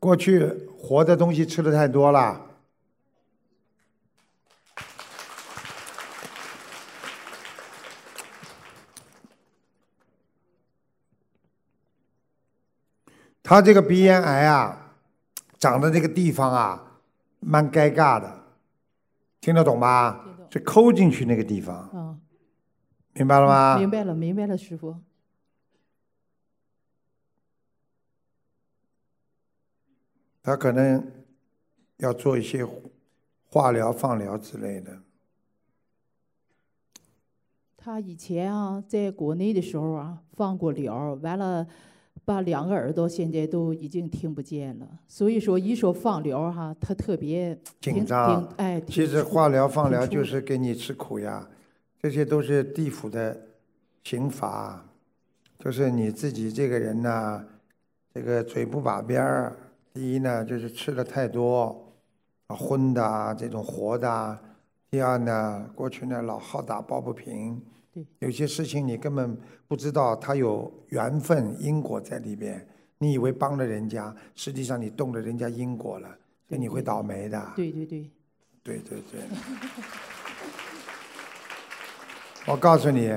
过去活的东西吃的太多了，他这个鼻咽癌啊，长的这个地方啊，蛮尴尬的，听得懂吧？就抠进去那个地方，嗯，明白了吗？明白了，明白了，师傅。他可能要做一些化疗、放疗之类的。他以前啊，在国内的时候啊，放过疗，完了把两个耳朵现在都已经听不见了。所以说，一说放疗哈，他特别紧张。哎，其实化疗、放疗就是给你吃苦呀，这些都是地府的刑罚，就是你自己这个人呢，这个嘴不把边儿。第一呢，就是吃的太多，啊荤的啊这种活的；第二呢，过去呢老好打抱不平，有些事情你根本不知道它有缘分因果在里边，你以为帮了人家，实际上你动了人家因果了，所以你会倒霉的。对对对，对对对。我告诉你，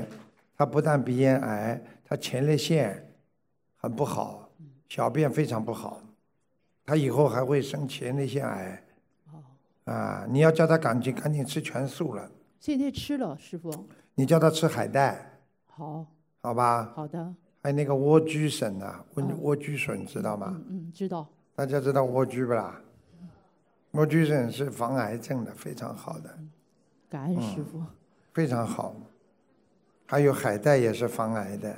他不但鼻咽癌，他前列腺很不好，小便非常不好。他以后还会生前列腺癌，啊！你要叫他赶紧赶紧吃全素了。现在吃了，师傅。你叫他吃海带。好。好吧。好的。还有那个莴苣笋呐，莴莴苣笋知道吗？嗯嗯，知道。大家知道莴苣不啦？莴苣笋是防癌症的，非常好的。感恩师傅。非常好。还有海带也是防癌的。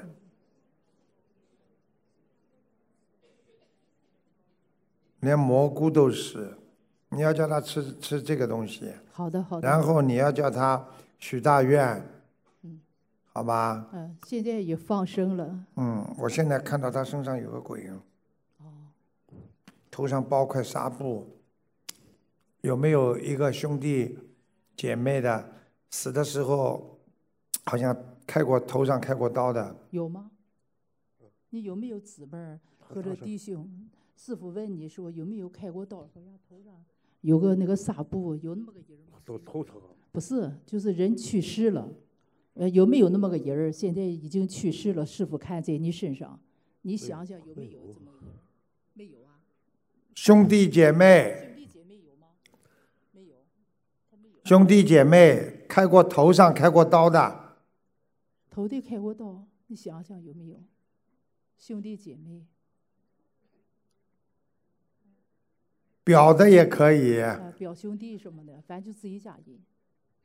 连蘑菇都是，你要叫他吃吃这个东西。好的，好的。然后你要叫他许大愿，嗯，好吧。嗯，现在也放生了。嗯，我现在看到他身上有个鬼。哦。头上包块纱布，有没有一个兄弟姐妹的死的时候，好像开过头上开过刀的？有吗？你有没有姊妹或者弟兄？师傅问你说有没有开过刀？好像头上有个那个纱布，有那么个人吗？都头疼。不是，就是人去世了。呃，有没有那么个人儿？现在已经去世了。是否看在你身上，你想想有没有这么个人？没有啊。兄弟姐妹。兄弟姐妹有吗？没有。兄弟姐妹开过头上开过刀的。头的开过刀，你想想有没有？兄弟姐妹。表的也可以，表兄弟什么的，反正就自己家人，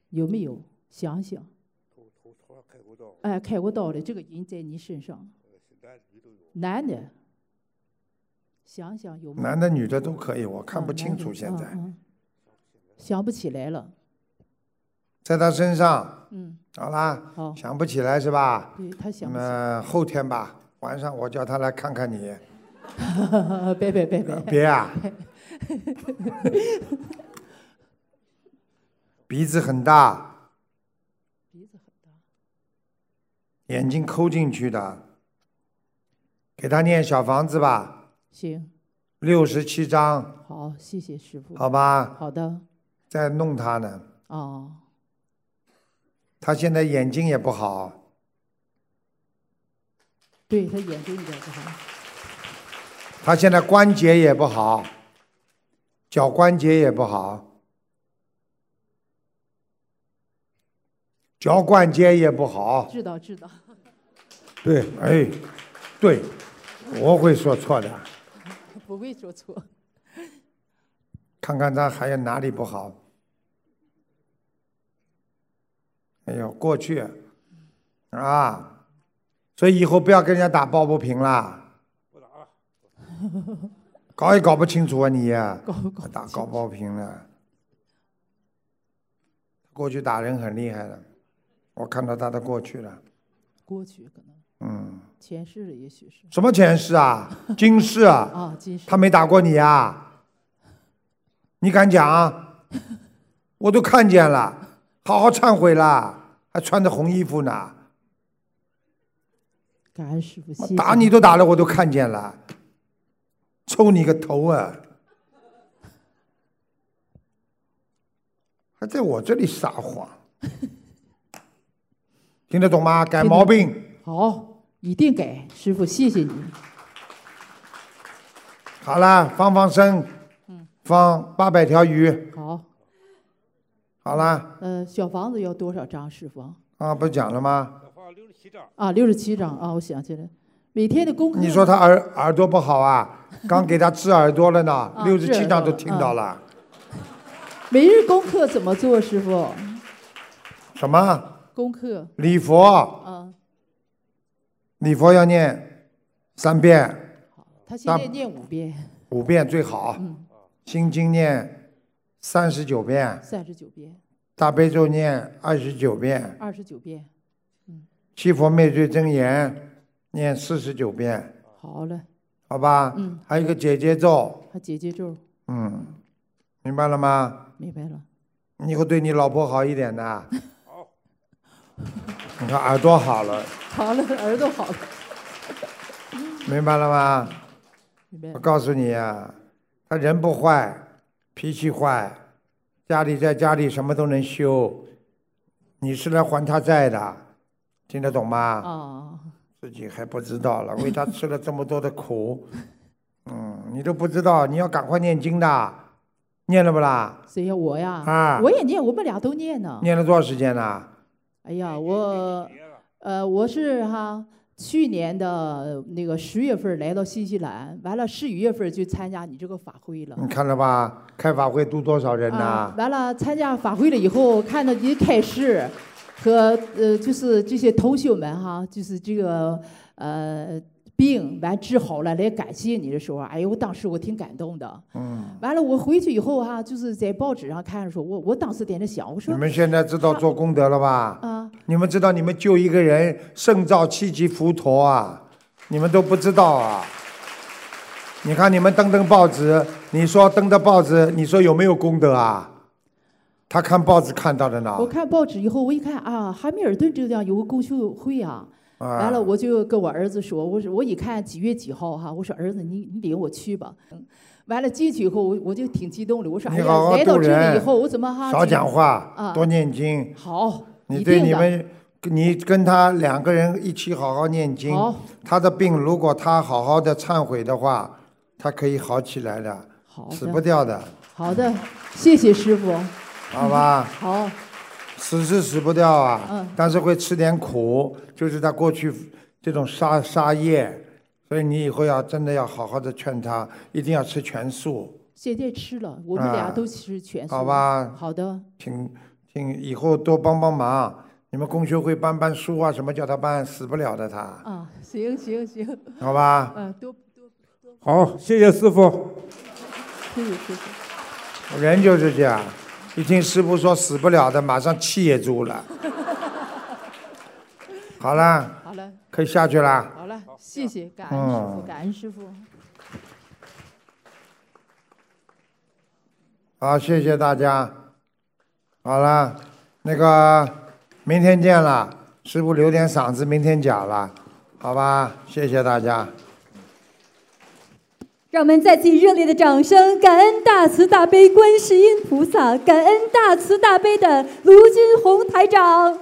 有没有？想想。头头头上开过刀。哎，开过刀的这个人在你身上。男的。想想有。男的女的都可以，我看不清楚现在。想不起来了。在他身上。嗯。好啦。好。想不起来是吧？对他想。那么后天吧，晚上我叫他来看看你。别别别别。别啊。鼻子很大，鼻子很大，眼睛抠进去的，给他念小房子吧。行。六十七章。好，谢谢师傅。好吧。好的。在弄他呢。哦。他现在眼睛也不好。对他眼睛有点不好。他现在关节也不好。脚关节也不好，脚关节也不好。知道知道。对，哎，对，我会说错的。不会说错。看看他还有哪里不好？哎呦，过去啊，所以以后不要跟人家打抱不平啦。不打了。搞也搞不清楚啊你呀、搞搞打搞爆屏了。过去打人很厉害的，我看到他的过去了。过去可能嗯，前世了，也许是什么前世啊？今世啊？啊，今世他没打过你啊？你敢讲啊？我都看见了，好好忏悔啦，还穿着红衣服呢。感恩师傅，打你都打了，我都看见了，抽你个头啊！还在我这里撒谎，听得懂吗？改毛病。好，一定改，师傅，谢谢你。好了，放放生，放八百条鱼。好，好了，呃，小房子要多少张，师傅？啊，不讲了吗？六十七张啊，六十七张啊，我想起来，每天的功课。你说他耳耳朵不好啊？刚给他治耳朵了呢，啊六十七张都听到了。每日功课怎么做，师傅？什么？功课。礼佛，嗯，礼佛要念三遍，他现在念五遍，五遍最好。嗯。心经念三十九遍，三十九遍，大悲咒念二十九遍，二十九遍。嗯。七佛灭罪真言念四十九遍，好了，好吧？嗯。还有一个姐姐咒，还姐姐咒，嗯，明白了吗？明白了。你以后对你老婆好一点呐。你看耳朵好了，好了，耳朵好了。明白了吗？我告诉你呀、他人不坏，脾气坏，家里在家里什么都能修，你是来还他债的，听得懂吗？哦，自己还不知道了，为他吃了这么多的苦，嗯，你都不知道，你要赶快念经的，念了不啦？谁呀？我呀？啊我也念，我们俩都念呢。念了多少时间了？哎呀，我，呃，我是哈，去年的那个十月份来到新西兰，完了十一月份就参加你这个法会了。你看了吧？开法会都多少人呐？啊，完了参加法会了以后，看到你开始和呃，就是这些同学们哈，就是这个呃病完治好了来感谢你的时候，哎呦，我当时我挺感动的。嗯，完了，我回去以后哈，就是在报纸上看的时候，我我当时在那想，我说你们现在知道做功德了吧？啊，你们知道你们救一个人胜造七级浮屠啊？你们都不知道啊？你看你们登登报纸，你说登的报纸，你说有没有功德啊？他看报纸看到的呢。我看报纸以后，我一看啊，汉密尔顿这样有个公修会啊。啊完了，我就跟我儿子说，我说我一看几月几号哈，我说儿子你你领我去吧。嗯完了进去以后，我我就挺激动的，我说哎呀，来到这里以后，我怎么哈少讲话，啊？多念经。好，你对你们，你跟他两个人一起好好念经好。他的病如果他好好的忏悔的话，他可以好起来的，好死不掉的，好的，谢谢师傅。好吧？好，死是死不掉啊，嗯但是会吃点苦，就是他过去这种杀杀业，所以你以后要真的要好好的劝他，一定要吃全素，现在吃了，我们俩啊都吃全素。好吧？好的，请请以后多帮帮忙，你们公学会搬搬书啊，什么叫他搬，死不了的他，啊，行行行。好吧？嗯，多好，谢谢师傅。谢谢谢谢。人就是这样，一听师傅说死不了的，马上气也住了。好了，好了，可以下去了。好了，谢谢，感恩师傅，嗯感恩师傅。好，谢谢大家。好了，那个明天见了，师傅留点嗓子，明天讲了，好吧？谢谢大家。让我们再次以热烈的掌声，感恩大慈大悲观世音菩萨，感恩大慈大悲的卢军红台长。